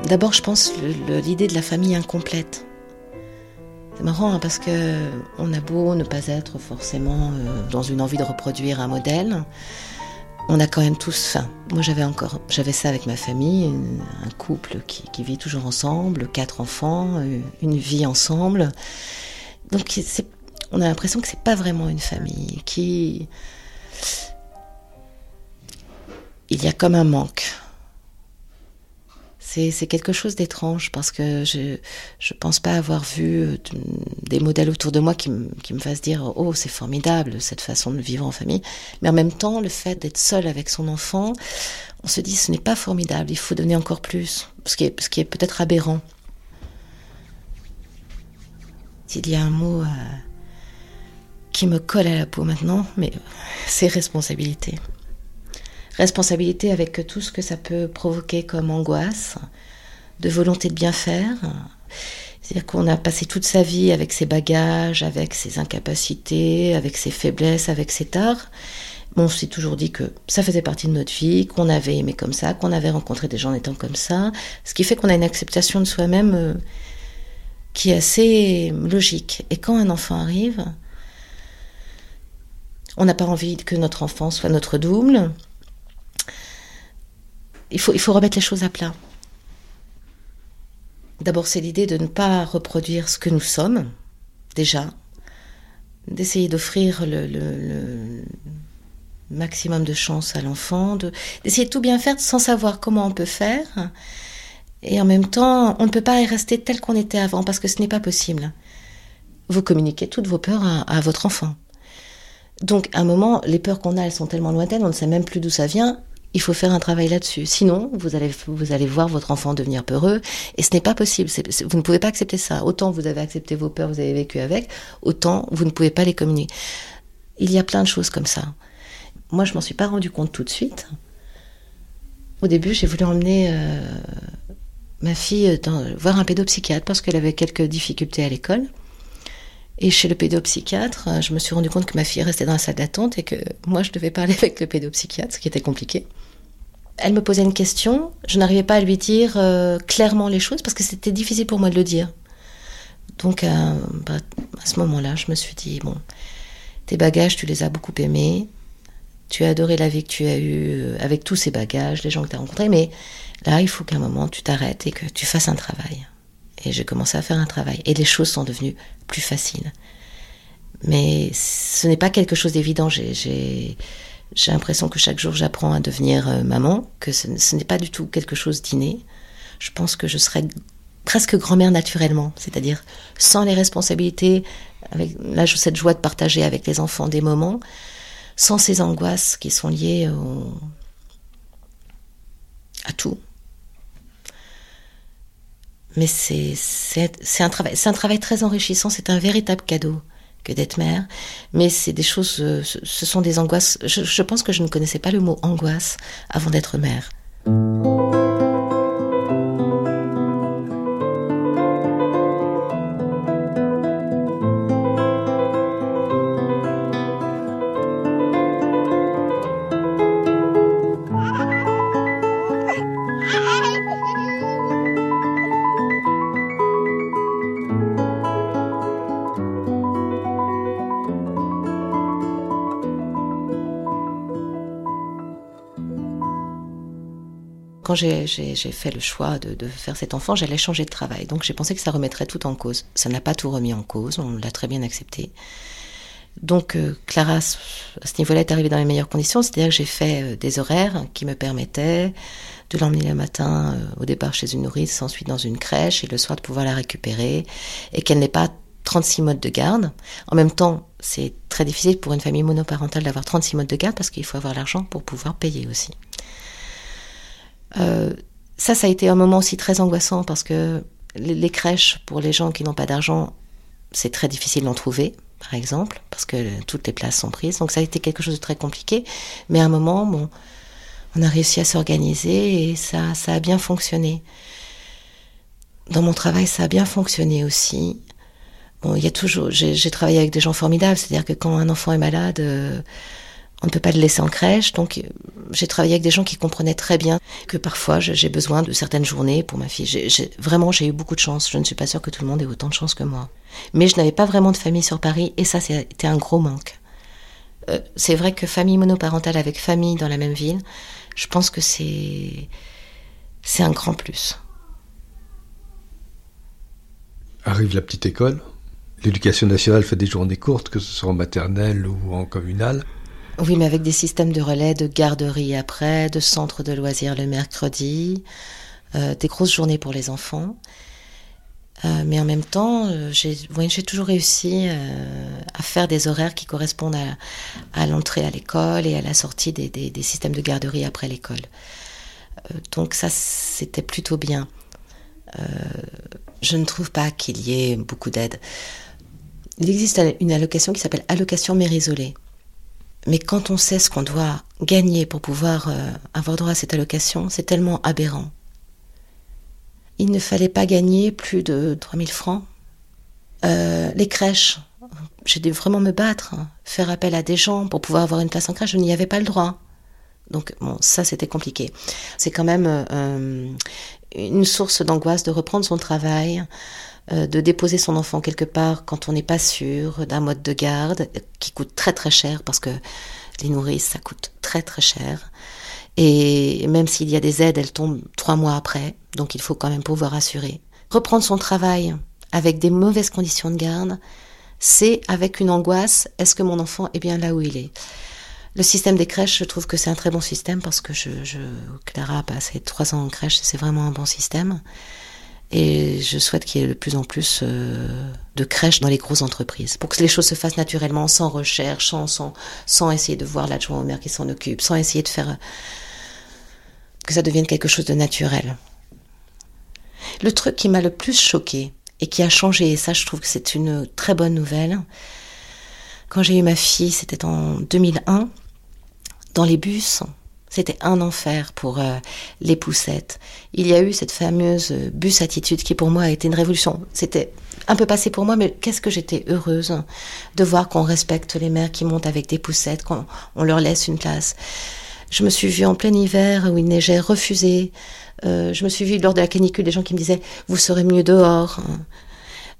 d'abord, je pense, l'idée de la famille incomplète. C'est marrant hein, parce que on a beau ne pas être forcément euh, dans une envie de reproduire un modèle, on a quand même tous faim. Moi, j'avais encore, j'avais ça avec ma famille, un couple qui, vit toujours ensemble, quatre enfants, euh, une vie ensemble. Donc, on a l'impression que c'est pas vraiment une famille, qui il y a comme un manque. C'est quelque chose d'étrange parce que je ne pense pas avoir vu euh, des modèles autour de moi qui, me fassent dire oh c'est formidable cette façon de vivre en famille. Mais en même temps le fait d'être seul avec son enfant on se dit ce n'est pas formidable il faut donner encore plus ce qui est, ce qui est peut-être aberrant. S'il y a un mot euh, qui me colle à la peau maintenant mais c'est responsabilité responsabilité avec tout ce que ça peut provoquer comme angoisse, de volonté de bien faire. C'est-à-dire qu'on a passé toute sa vie avec ses bagages, avec ses incapacités, avec ses faiblesses, avec ses torts. on s'est toujours dit que ça faisait partie de notre vie, qu'on avait aimé comme ça, qu'on avait rencontré des gens étant comme ça. Ce qui fait qu'on a une acceptation de soi-même euh, qui est assez logique. Et quand un enfant arrive, on n'a pas envie que notre enfant soit notre double il faut, il faut remettre les choses à plat. D'abord, c'est l'idée de ne pas reproduire ce que nous sommes, déjà, d'essayer d'offrir le, maximum de chance à l'enfant, d'essayer de tout bien faire sans savoir comment on peut faire. Et en même temps, on ne peut pas y rester tel qu'on était avant parce que ce n'est pas possible. Vous communiquez toutes vos peurs à, à votre enfant. Donc, à un moment, les peurs qu'on a, elles sont tellement lointaines, on ne sait même plus d'où ça vient il faut faire un travail là-dessus. Sinon, vous allez, vous allez voir votre enfant devenir peureux, et ce n'est pas possible. vous ne pouvez pas accepter ça. Autant vous avez accepté vos peurs, vous avez vécu avec, autant vous ne pouvez pas les communiquer. Il y a plein de choses comme ça. Moi, je m'en suis pas rendu compte tout de suite. Au début, j'ai voulu emmener euh, ma fille voir un pédopsychiatre parce qu'elle avait quelques difficultés à l'école. Et chez le pédopsychiatre, je me suis rendu compte que ma fille restait dans la salle d'attente et que moi, je devais parler avec le pédopsychiatre, ce qui était compliqué. Elle me posait une question, je n'arrivais pas à lui dire euh, clairement les choses parce que c'était difficile pour moi de le dire. Donc euh, bah, à ce moment-là, je me suis dit, bon, tes bagages, tu les as beaucoup aimés, tu as adoré la vie que tu as eue euh, avec tous ces bagages, les gens que tu as rencontrés, mais là, il faut qu'à un moment, tu t'arrêtes et que tu fasses un travail. Et j'ai commencé à faire un travail. Et les choses sont devenues plus faciles. Mais ce n'est pas quelque chose d'évident. J'ai l'impression que chaque jour j'apprends à devenir euh, maman, que ce, n'est pas du tout quelque chose d'inné. Je pense que je serais presque grand-mère naturellement, c'est-à-dire sans les responsabilités, avec là cette joie de partager avec les enfants des moments, sans ces angoisses qui sont liées à tout. Mais c'est un travail très enrichissant, c'est un véritable cadeau d'être mère. Mais c'est des choses, euh, ce sont des angoisses. Je pense que je ne connaissais pas le mot angoisse avant d'être mère. Quand j'ai fait le choix de, faire cet enfant, j'allais changer de travail. Donc j'ai pensé que ça remettrait tout en cause. Ça n'a pas tout remis en cause, on l'a très bien accepté. Donc euh, Clara, à ce niveau-là, est arrivée dans les meilleures conditions, c'est-à-dire que j'ai fait euh, des horaires qui me permettaient de l'emmener le matin euh, au départ chez une nourrice, ensuite dans une crèche, et le soir de pouvoir la récupérer, et qu'elle n'ait pas 36 modes de garde. En même temps, c'est très difficile pour une famille monoparentale d'avoir 36 modes de garde parce qu'il faut avoir l'argent pour pouvoir payer aussi. Euh, ça, ça a été un moment aussi très angoissant parce que les, crèches, pour les gens qui n'ont pas d'argent, c'est très difficile d'en trouver, par exemple, parce que toutes les places sont prises. Donc ça a été quelque chose de très compliqué. Mais à un moment, bon, on a réussi à s'organiser et ça, ça a bien fonctionné. Dans mon travail, ça a bien fonctionné aussi. Bon, il y a toujours, j'ai travaillé avec des gens formidables, c'est-à-dire que quand un enfant est malade, euh, on ne peut pas le laisser en crèche, donc j'ai travaillé avec des gens qui comprenaient très bien que parfois j'ai besoin de certaines journées pour ma fille. vraiment, j'ai eu beaucoup de chance. Je ne suis pas sûre que tout le monde ait autant de chance que moi. Mais je n'avais pas vraiment de famille sur Paris et ça, c'était un gros manque. Euh, c'est vrai que famille monoparentale avec famille dans la même ville, je pense que c'est c'est un grand plus. Arrive la petite école. L'éducation nationale fait des journées courtes, que ce soit en maternelle ou en communale. Oui, mais avec des systèmes de relais, de garderie après, de centres de loisirs le mercredi, euh, des grosses journées pour les enfants. Euh, mais en même temps, euh, j'ai toujours réussi à faire des horaires qui correspondent à, l'entrée à l'école et à la sortie des, des systèmes de garderie après l'école. donc ça, c'était plutôt bien. je ne trouve pas qu'il y ait beaucoup d'aide. Il existe une allocation qui s'appelle allocation mère isolée. Mais quand on sait ce qu'on doit gagner pour pouvoir euh, avoir droit à cette allocation, c'est tellement aberrant. Il ne fallait pas gagner plus de 3000 francs. Euh, les crèches, j'ai dû vraiment me battre, hein. faire appel à des gens pour pouvoir avoir une place en crèche, je n'y avais pas le droit. Donc ça c'était compliqué. C'est quand même euh, une source d'angoisse de reprendre son travail, de déposer son enfant quelque part quand on n'est pas sûr d'un mode de garde qui coûte très très cher parce que les nourrices ça coûte très très cher. Et même s'il y a des aides, elles tombent trois mois après, donc il faut quand même pouvoir assurer. Reprendre son travail avec des mauvaises conditions de garde, c'est avec une angoisse, est-ce que mon enfant est bien là où il est? Le système des crèches, je trouve que c'est un très bon système parce que je, je Clara a passé trois ans en crèche, c'est vraiment un bon système. Et je souhaite qu'il y ait de plus en plus euh, de crèches dans les grosses entreprises, pour que les choses se fassent naturellement, sans recherche, sans, essayer de voir l'adjoint au maire qui s'en occupe, sans essayer de faire que ça devienne quelque chose de naturel. Le truc qui m'a le plus choqué et qui a changé, et ça je trouve que c'est une très bonne nouvelle, quand j'ai eu ma fille, c'était en 2001, dans les bus, c'était un enfer pour euh, les poussettes. Il y a eu cette fameuse euh, bus attitude qui pour moi a été une révolution. C'était un peu passé pour moi, mais qu'est-ce que j'étais heureuse de voir qu'on respecte les mères qui montent avec des poussettes, qu'on leur laisse une place. Je me suis vue en plein hiver où il neigeait refusé. Euh, je me suis vue lors de la canicule des gens qui me disaient vous serez mieux dehors.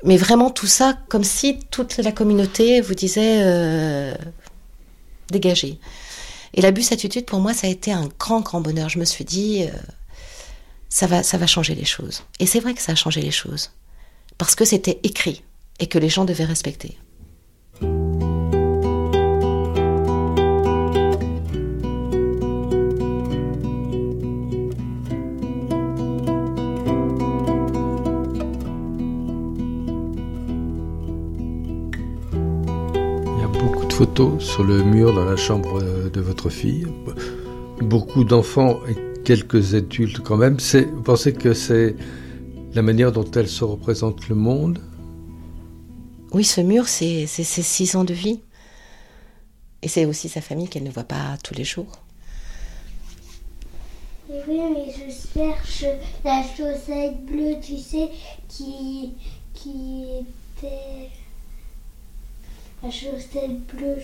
Mais vraiment tout ça comme si toute la communauté vous disait dégagez. Et la bus attitude, pour moi, ça a été un grand, grand bonheur. Je me suis dit, euh, ça, va, ça va changer les choses. Et c'est vrai que ça a changé les choses. parce que c'était écrit et que les gens devaient respecter. Il y a beaucoup de photos sur le mur dans la chambre de votre fille. Beaucoup d'enfants et quelques adultes quand même. Vous pensez que c'est la manière dont elle se représente le monde? Oui, ce mur, c'est ses six ans de vie. Et c'est aussi sa famille qu'elle ne voit pas tous les jours. Oui, mais je cherche la chaussette bleue, tu sais, qui, qui était... La chaussette bleue,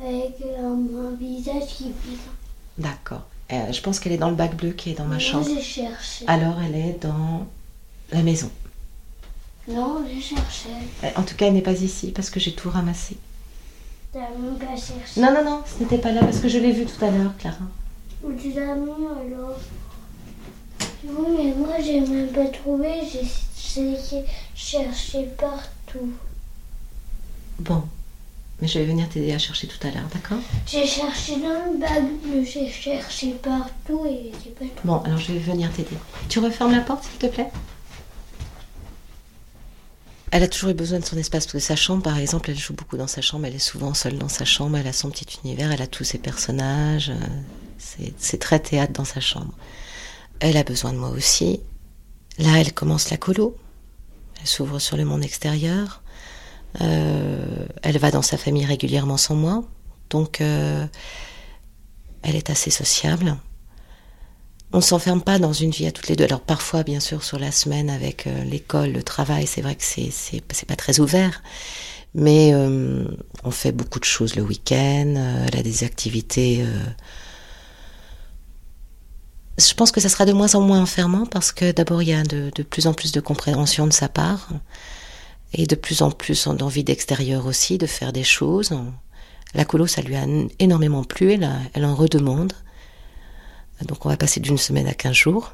avec un, un visage qui. D'accord. Euh, je pense qu'elle est dans le bac bleu qui est dans ma chambre. j'ai cherché. Alors elle est dans la maison. Non, j'ai cherché. Euh, En tout cas, elle n'est pas ici parce que j'ai tout ramassé. T'as même pas cherché. Non, non, non, ce n'était pas là parce que je l'ai vu tout à l'heure, Clara. Où tu l'as mis alors? Oui, mais moi j'ai même pas trouvé. J'ai cherché partout. Bon, mais je vais venir t'aider à chercher tout à l'heure, d'accord? J'ai cherché dans le bac bleu, j'ai cherché partout et j'ai pas trouvé. Bon, alors je vais venir t'aider. Tu refermes la porte, s'il te plaît? Elle a toujours eu besoin de son espace parce que sa chambre, par exemple, elle joue beaucoup dans sa chambre. Elle est souvent seule dans sa chambre. Elle a son petit univers. Elle a tous ses personnages. euh, c'est très théâtre dans sa chambre. Elle a besoin de moi aussi. Là, elle commence la colo. Elle s'ouvre sur le monde extérieur. Euh, elle va dans sa famille régulièrement sans moi. Donc, euh, elle est assez sociable. On ne s'enferme pas dans une vie à toutes les deux. Alors parfois, bien sûr, sur la semaine avec euh, l'école, le travail, c'est vrai que c'est c'est pas très ouvert. Mais on fait beaucoup de choses le week-end. elle a des activités. Je pense que ça sera de moins en moins enfermant parce que d'abord il y a de plus en plus de compréhension de sa part et de plus en plus d'envie d'extérieur aussi, de faire des choses. La colo, ça lui a énormément plu. Elle, elle en redemande. Donc on va passer d'une semaine à 15 jours.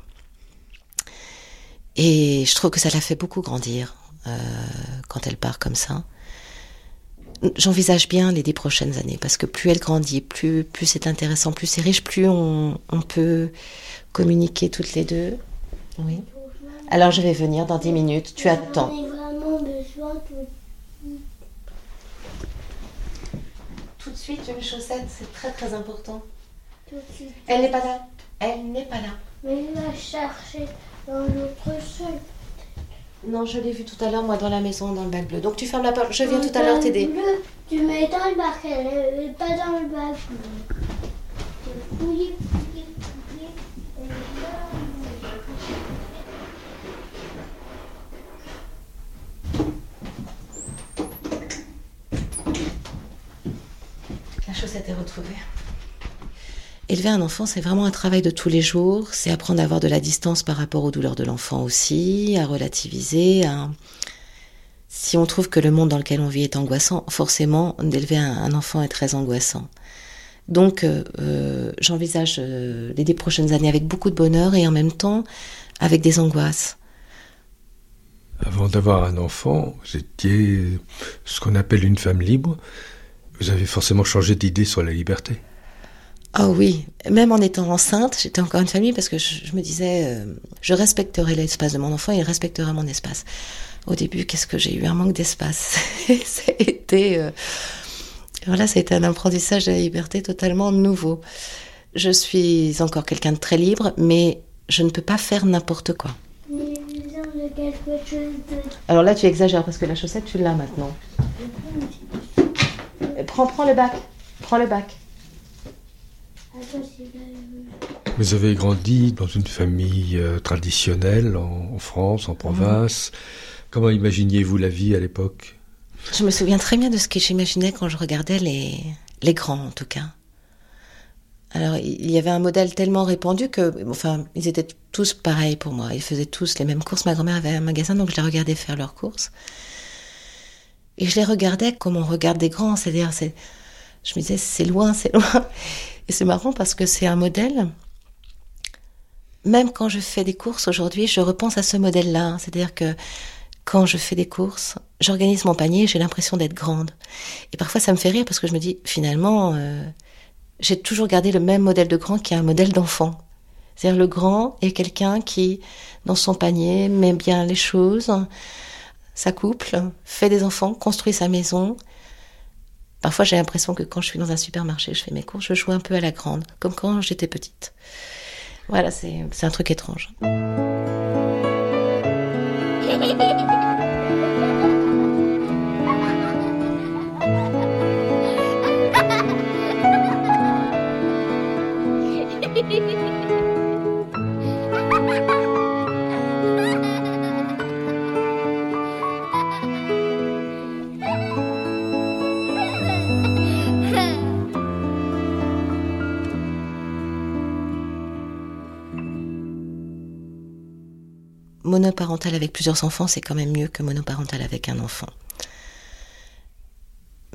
Et je trouve que ça l'a fait beaucoup grandir euh, quand elle part comme ça. J'envisage bien les dix prochaines années parce que plus elle grandit, plus, plus c'est intéressant, plus c'est riche, plus on, on peut communiquer toutes les deux. Oui. Alors je vais venir dans dix minutes. Tu attends. Tout de suite une chaussette, c'est très très important. tout de suite. Elle n'est pas là. Elle n'est pas là. Mais il va chercher dans l'autre sol. Non, je l'ai vue tout à l'heure, moi, dans la maison, dans le bac bleu. Donc tu fermes la porte. Je viens tout à l'heure t'aider. Bleu, tu mets dans le bac, elle est pas dans le bac. bleu fouilles, fouilles, elle est là. Élever un enfant, c'est vraiment un travail de tous les jours. C'est apprendre à avoir de la distance par rapport aux douleurs de l'enfant aussi, à relativiser. Si on trouve que le monde dans lequel on vit est angoissant, forcément, d'élever un, enfant est très angoissant. Donc, euh, euh, j'envisage euh, les prochaines années avec beaucoup de bonheur et en même temps avec des angoisses. Avant d'avoir un enfant, vous étiez ce qu'on appelle une femme libre. Vous avez forcément changé d'idée sur la liberté. Ah oui, même en étant enceinte, j'étais encore une famille parce que je, je me disais, euh, je respecterai l'espace de mon enfant et il respectera mon espace. Au début, qu'est-ce que j'ai eu? Un manque d'espace. ça a été, euh, voilà, ça a été un apprentissage de la liberté totalement nouveau. Je suis encore quelqu'un de très libre, mais je ne peux pas faire n'importe quoi. Alors là, tu exagères parce que la chaussette, tu l'as maintenant. Euh, Prends, prends le bac, prends le bac. Vous avez grandi dans une famille euh, traditionnelle en, en France, en province. Comment imaginiez-vous la vie à l'époque? Je me souviens très bien de ce que j'imaginais quand je regardais les, les grands, en tout cas. Alors, il y avait un modèle tellement répandu que, enfin, ils étaient tous pareils pour moi. Ils faisaient tous les mêmes courses. Ma grand-mère avait un magasin, donc je les regardais faire leurs courses. Et je les regardais comme on regarde des grands. C'est-à-dire, c'est, je me disais, c'est loin, c'est loin. Et c'est marrant parce que c'est un modèle. Même quand je fais des courses aujourd'hui, je repense à ce modèle-là. C'est-à-dire que quand je fais des courses, j'organise mon panier, j'ai l'impression d'être grande. Et parfois ça me fait rire parce que je me dis finalement, euh, j'ai toujours gardé le même modèle de grand qui est un modèle d'enfant. C'est-à-dire le grand est quelqu'un qui, dans son panier, met bien les choses, s'accouple, fait des enfants, construit sa maison. Parfois j'ai l'impression que quand je suis dans un supermarché, je fais mes courses, je joue un peu à la grande, comme quand j'étais petite. Voilà, c'est un truc étrange. Monoparental avec plusieurs enfants, c'est quand même mieux que monoparental avec un enfant.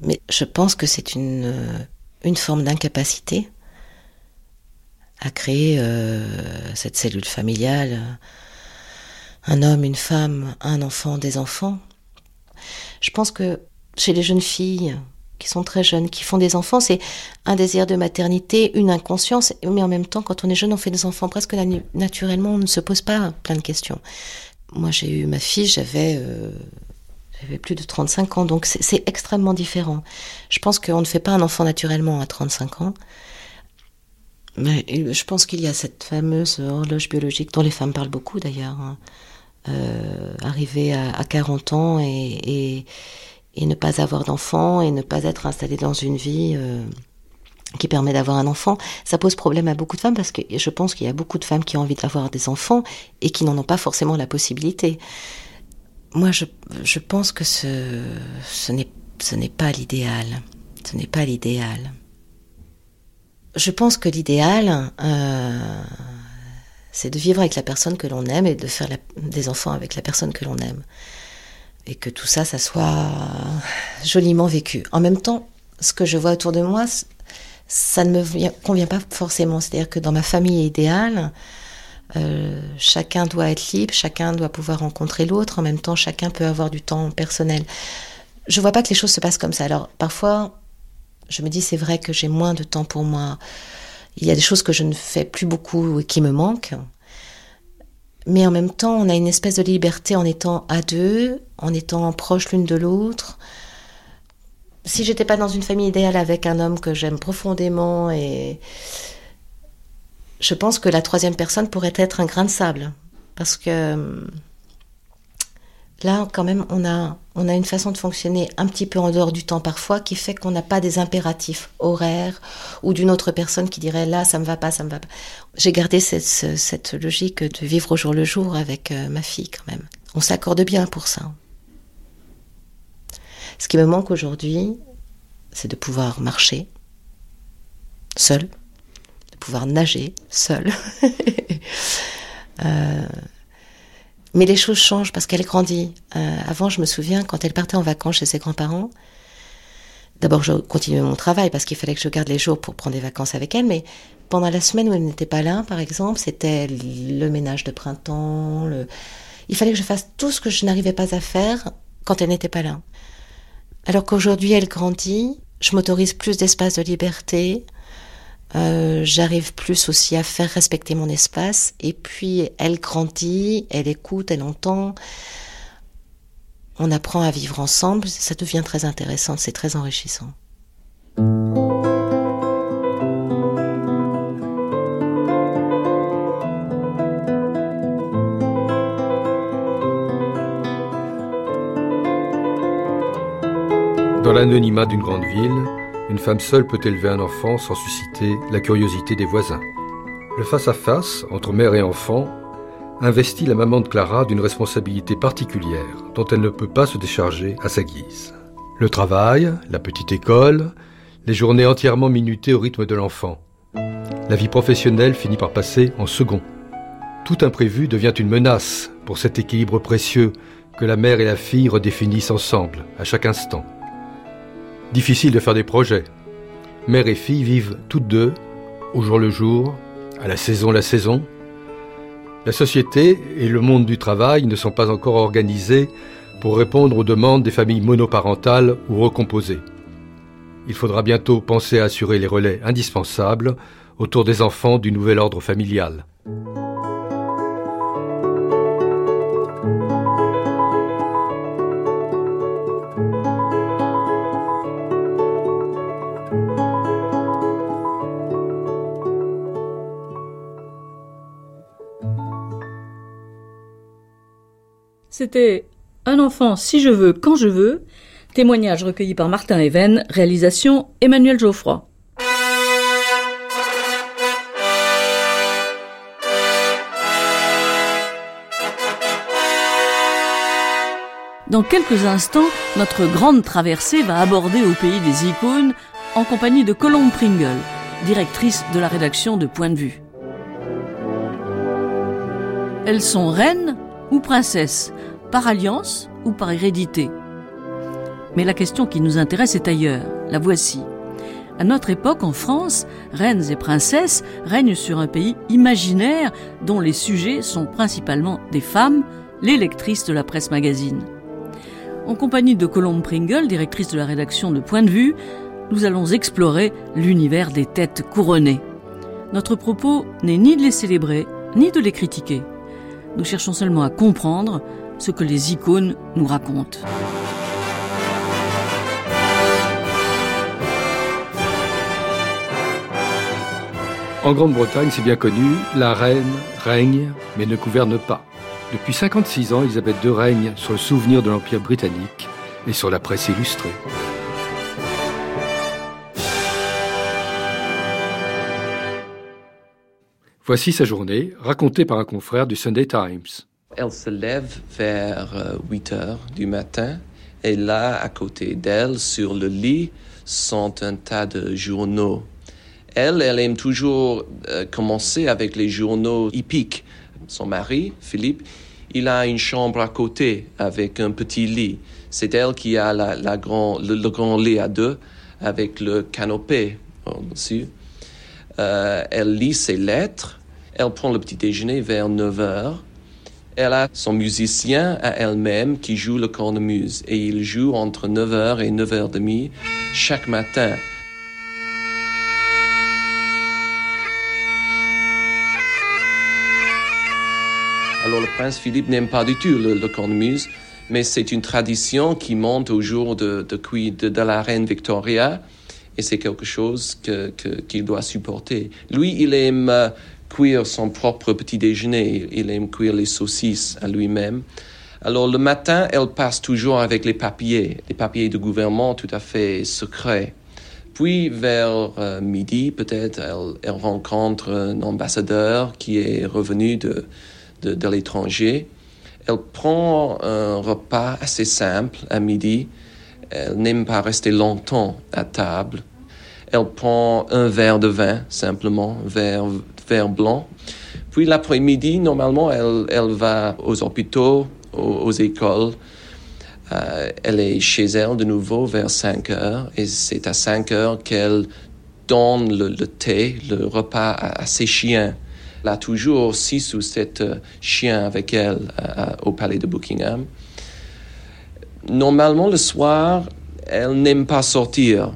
Mais je pense que c'est une, euh, une forme d'incapacité à créer euh, cette cellule familiale, un homme, une femme, un enfant, des enfants. Je pense que chez les jeunes filles, qui sont très jeunes, qui font des enfants, c'est un désir de maternité, une inconscience, mais en même temps, quand on est jeune, on fait des enfants presque naturellement, on ne se pose pas plein de questions. Moi, j'ai eu ma fille, j'avais euh, plus de 35 ans, donc c'est extrêmement différent. Je pense qu'on ne fait pas un enfant naturellement à 35 ans. Mais je pense qu'il y a cette fameuse horloge biologique dont les femmes parlent beaucoup d'ailleurs. Hein. Euh, arriver à, 40 ans et ne pas avoir d'enfant et ne pas être installé dans une vie euh, qui permet d'avoir un enfant, ça pose problème à beaucoup de femmes parce que je pense qu'il y a beaucoup de femmes qui ont envie d'avoir des enfants et qui n'en ont pas forcément la possibilité. Moi, je, je pense que ce, ce n'est pas l'idéal. Ce n'est pas l'idéal. Je pense que l'idéal, euh, c'est de vivre avec la personne que l'on aime et de faire des enfants avec la personne que l'on aime et que tout ça, ça soit joliment vécu. En même temps, ce que je vois autour de moi, ça ne me convient pas forcément. C'est-à-dire que dans ma famille idéale, euh, chacun doit être libre, chacun doit pouvoir rencontrer l'autre, en même temps, chacun peut avoir du temps personnel. Je vois pas que les choses se passent comme ça. Alors, parfois, je me dis, c'est vrai que j'ai moins de temps pour moi. Il y a des choses que je ne fais plus beaucoup et qui me manquent mais en même temps, on a une espèce de liberté en étant à deux, en étant proches l'une de l'autre. Si j'étais pas dans une famille idéale avec un homme que j'aime profondément et je pense que la troisième personne pourrait être un grain de sable parce que Là, quand même, on a, on a une façon de fonctionner un petit peu en dehors du temps parfois qui fait qu'on n'a pas des impératifs horaires ou d'une autre personne qui dirait là, ça me va pas, ça me va pas. J'ai gardé cette, cette, logique de vivre au jour le jour avec euh, ma fille quand même. On s'accorde bien pour ça. Ce qui me manque aujourd'hui, c'est de pouvoir marcher seul, de pouvoir nager seul. euh, mais les choses changent parce qu'elle grandit. Euh, avant, je me souviens, quand elle partait en vacances chez ses grands-parents, d'abord je continuais mon travail parce qu'il fallait que je garde les jours pour prendre des vacances avec elle, mais pendant la semaine où elle n'était pas là, par exemple, c'était le ménage de printemps, le... il fallait que je fasse tout ce que je n'arrivais pas à faire quand elle n'était pas là. Alors qu'aujourd'hui elle grandit, je m'autorise plus d'espace de liberté, euh, j'arrive plus aussi à faire respecter mon espace. Et puis, elle grandit, elle écoute, elle entend. On apprend à vivre ensemble. Ça devient très intéressant, c'est très enrichissant. Dans l'anonymat d'une grande ville, une femme seule peut élever un enfant sans susciter la curiosité des voisins. Le face-à-face entre mère et enfant investit la maman de Clara d'une responsabilité particulière dont elle ne peut pas se décharger à sa guise. Le travail, la petite école, les journées entièrement minutées au rythme de l'enfant. La vie professionnelle finit par passer en second. Tout imprévu devient une menace pour cet équilibre précieux que la mère et la fille redéfinissent ensemble à chaque instant. Difficile de faire des projets. Mère et fille vivent toutes deux, au jour le jour, à la saison la saison. La société et le monde du travail ne sont pas encore organisés pour répondre aux demandes des familles monoparentales ou recomposées. Il faudra bientôt penser à assurer les relais indispensables autour des enfants du nouvel ordre familial. C'était Un enfant si je veux, quand je veux, témoignage recueilli par Martin Even, réalisation Emmanuel Geoffroy. Dans quelques instants, notre grande traversée va aborder au pays des icônes en compagnie de Colombe Pringle, directrice de la rédaction de Point de vue. Elles sont reines ou princesses, par alliance ou par hérédité. Mais la question qui nous intéresse est ailleurs. La voici. À notre époque, en France, reines et princesses règnent sur un pays imaginaire dont les sujets sont principalement des femmes, les lectrices de la presse magazine. En compagnie de Colombe Pringle, directrice de la rédaction de Point de vue, nous allons explorer l'univers des têtes couronnées. Notre propos n'est ni de les célébrer, ni de les critiquer. Nous cherchons seulement à comprendre ce que les icônes nous racontent. En Grande-Bretagne, c'est bien connu, la reine règne mais ne gouverne pas. Depuis 56 ans, Elisabeth II règne sur le souvenir de l'Empire britannique et sur la presse illustrée. Voici sa journée, racontée par un confrère du Sunday Times. Elle se lève vers 8 euh, heures du matin et là, à côté d'elle, sur le lit, sont un tas de journaux. Elle, elle aime toujours euh, commencer avec les journaux hippiques. Son mari, Philippe, il a une chambre à côté avec un petit lit. C'est elle qui a le, grand lit à deux avec le canopé au-dessus. Euh, elle lit ses lettres. Elle prend le petit déjeuner vers 9 heures. Elle a son musicien à elle-même qui joue le cornemuse et il joue entre 9h et 9h30 chaque matin. Alors le prince Philippe n'aime pas du tout le, cornemuse, mais c'est une tradition qui monte au jour de, de, de, la reine Victoria et c'est quelque chose qu'il que, doit supporter. Lui, il aime euh, cuire son propre petit déjeuner. Il aime cuire les saucisses à lui-même. Alors le matin, elle passe toujours avec les papiers, les papiers de gouvernement tout à fait secrets. Puis vers euh, midi, peut-être, elle, rencontre un ambassadeur qui est revenu de, de, de l'étranger. Elle prend un repas assez simple à midi. Elle n'aime pas rester longtemps à table. Elle prend un verre de vin, simplement, un vert blanc. Puis l'après-midi, normalement, elle, elle, va aux hôpitaux, aux, écoles. Euh, elle est chez elle de nouveau vers 5 heures et c'est à 5 heures qu'elle donne le, thé, le repas à, ses chiens. Elle a toujours 6 ou 7 euh, chiens avec elle euh, au palais de Buckingham. Normalement, le soir, elle n'aime pas sortir.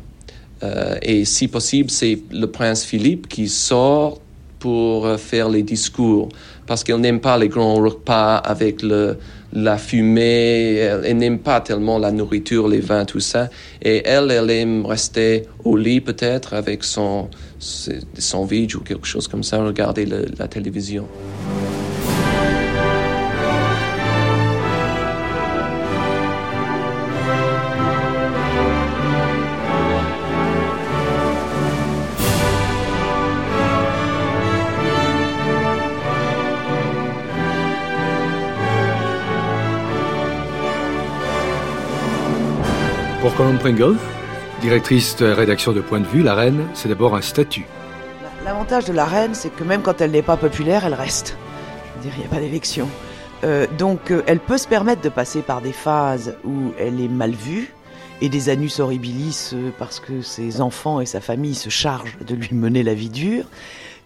et si possible, c'est le prince Philippe qui sort pour euh, faire les discours parce qu'elle n'aime pas les grands repas avec le, la fumée, elle, n'aime pas tellement la nourriture, les vins, tout ça. Et elle, elle aime rester au lit peut-être avec son, son vide ou quelque chose comme ça, regarder la télévision. Pour Colombe Pringle, directrice de rédaction de Point de Vue, la reine, c'est d'abord un statut. L'avantage de la reine, c'est que même quand elle n'est pas populaire, elle reste. Je veux dire, il n'y a pas d'élection. Euh, donc, euh, elle peut se permettre de passer par des phases où elle est mal vue et des annus horribilis euh, parce que ses enfants et sa famille se chargent de lui mener la vie dure,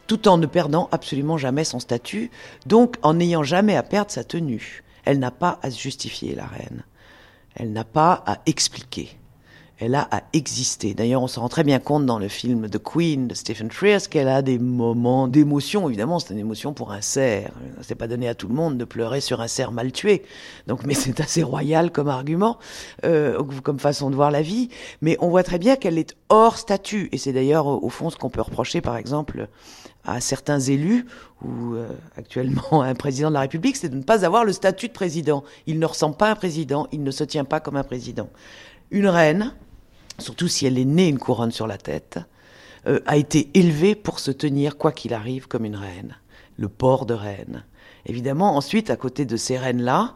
tout en ne perdant absolument jamais son statut, donc en n'ayant jamais à perdre sa tenue. Elle n'a pas à se justifier, la reine. Elle n'a pas à expliquer elle a à exister. D'ailleurs, on se rend très bien compte dans le film The Queen de Stephen Frears qu'elle a des moments d'émotion. Évidemment, c'est une émotion pour un cerf. C'est pas donné à tout le monde de pleurer sur un cerf mal tué. Donc, mais c'est assez royal comme argument, euh, comme façon de voir la vie. Mais on voit très bien qu'elle est hors statut. Et c'est d'ailleurs au fond ce qu'on peut reprocher, par exemple, à certains élus ou euh, actuellement à un président de la République, c'est de ne pas avoir le statut de président. Il ne ressemble pas à un président, il ne se tient pas comme un président. Une reine, surtout si elle est née une couronne sur la tête, euh, a été élevée pour se tenir, quoi qu'il arrive, comme une reine. Le port de reine. Évidemment, ensuite, à côté de ces reines-là,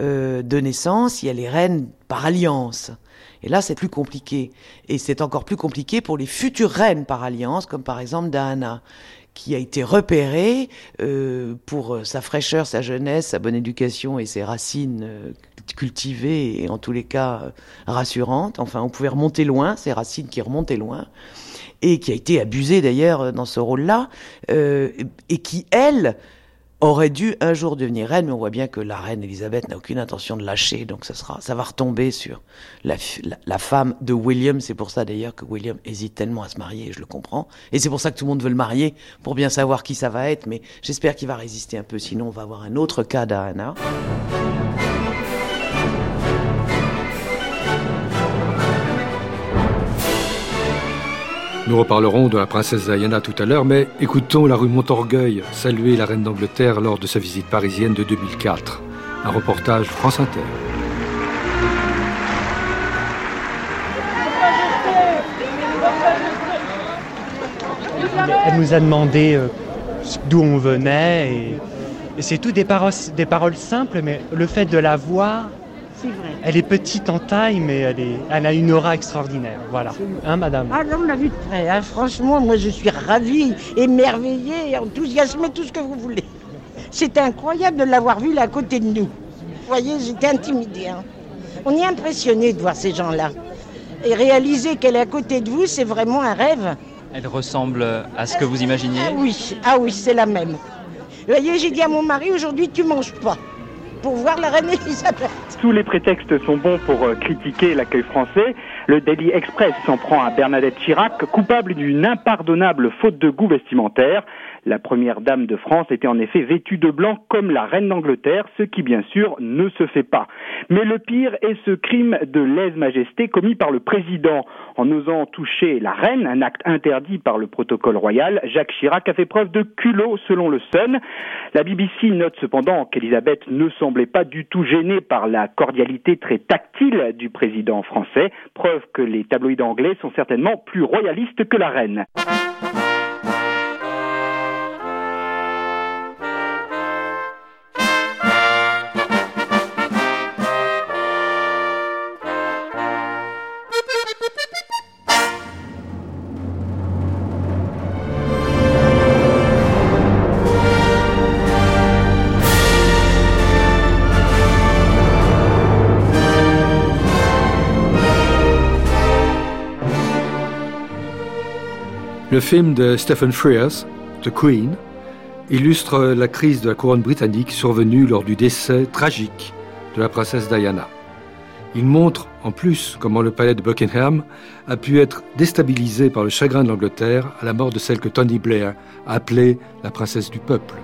euh, de naissance, il y a les reines par alliance. Et là, c'est plus compliqué. Et c'est encore plus compliqué pour les futures reines par alliance, comme par exemple Diana, qui a été repérée euh, pour sa fraîcheur, sa jeunesse, sa bonne éducation et ses racines euh, cultivées et en tous les cas euh, rassurantes. Enfin, on pouvait remonter loin, ces racines qui remontaient loin, et qui a été abusée d'ailleurs dans ce rôle-là, et qui, elle, aurait dû un jour devenir reine, mais on voit bien que la reine Elisabeth n'a aucune intention de lâcher, donc ça, sera, ça va retomber sur la, la, femme de William. C'est pour ça d'ailleurs que William hésite tellement à se marier, je le comprends. Et c'est pour ça que tout le monde veut le marier, pour bien savoir qui ça va être, mais j'espère qu'il va résister un peu, sinon on va avoir un autre cas d'Anna. Nous reparlerons de la princesse Diana tout à l'heure, mais écoutons la rue Montorgueil saluer la reine d'Angleterre lors de sa visite parisienne de 2004. Un reportage France Inter. Elle nous a demandé euh, d'où on venait et, c'est tout des paroles, des paroles simples, mais le fait de la voir elle est petite en taille, mais elle, est, elle a une aura extraordinaire. Voilà. Hein, madame Ah, on l'a vu de près. Hein. Franchement, moi, je suis ravie, émerveillée, enthousiasmée, tout ce que vous voulez. C'était incroyable de l'avoir vue là à côté de nous. Vous voyez, j'étais intimidée. Hein. On est impressionné de voir ces gens-là. Et réaliser qu'elle est à côté de vous, c'est vraiment un rêve. Elle ressemble à ce que vous imaginiez Ah oui, ah oui, c'est la même. Vous voyez, j'ai dit à mon mari, aujourd'hui, tu manges pas pour voir la reine Elisabeth. Tous les prétextes sont bons pour euh, critiquer l'accueil français. Le Daily Express s'en prend à Bernadette Chirac, coupable d'une impardonnable faute de goût vestimentaire. La première dame de France était en effet vêtue de blanc comme la reine d'Angleterre, ce qui bien sûr ne se fait pas. Mais le pire est ce crime de lèse-majesté commis par le président. En osant toucher la reine, un acte interdit par le protocole royal, Jacques Chirac a fait preuve de culot selon le Sun. La BBC note cependant qu'Elisabeth ne semblait pas du tout gênée par la cordialité très tactile du président français, preuve que les tabloïds anglais sont certainement plus royalistes que la reine. Le film de Stephen Frears, The Queen, illustre la crise de la couronne britannique survenue lors du décès tragique de la princesse Diana. Il montre en plus comment le palais de Buckingham a pu être déstabilisé par le chagrin de l'Angleterre à la mort de celle que Tony Blair a appelée la princesse du peuple.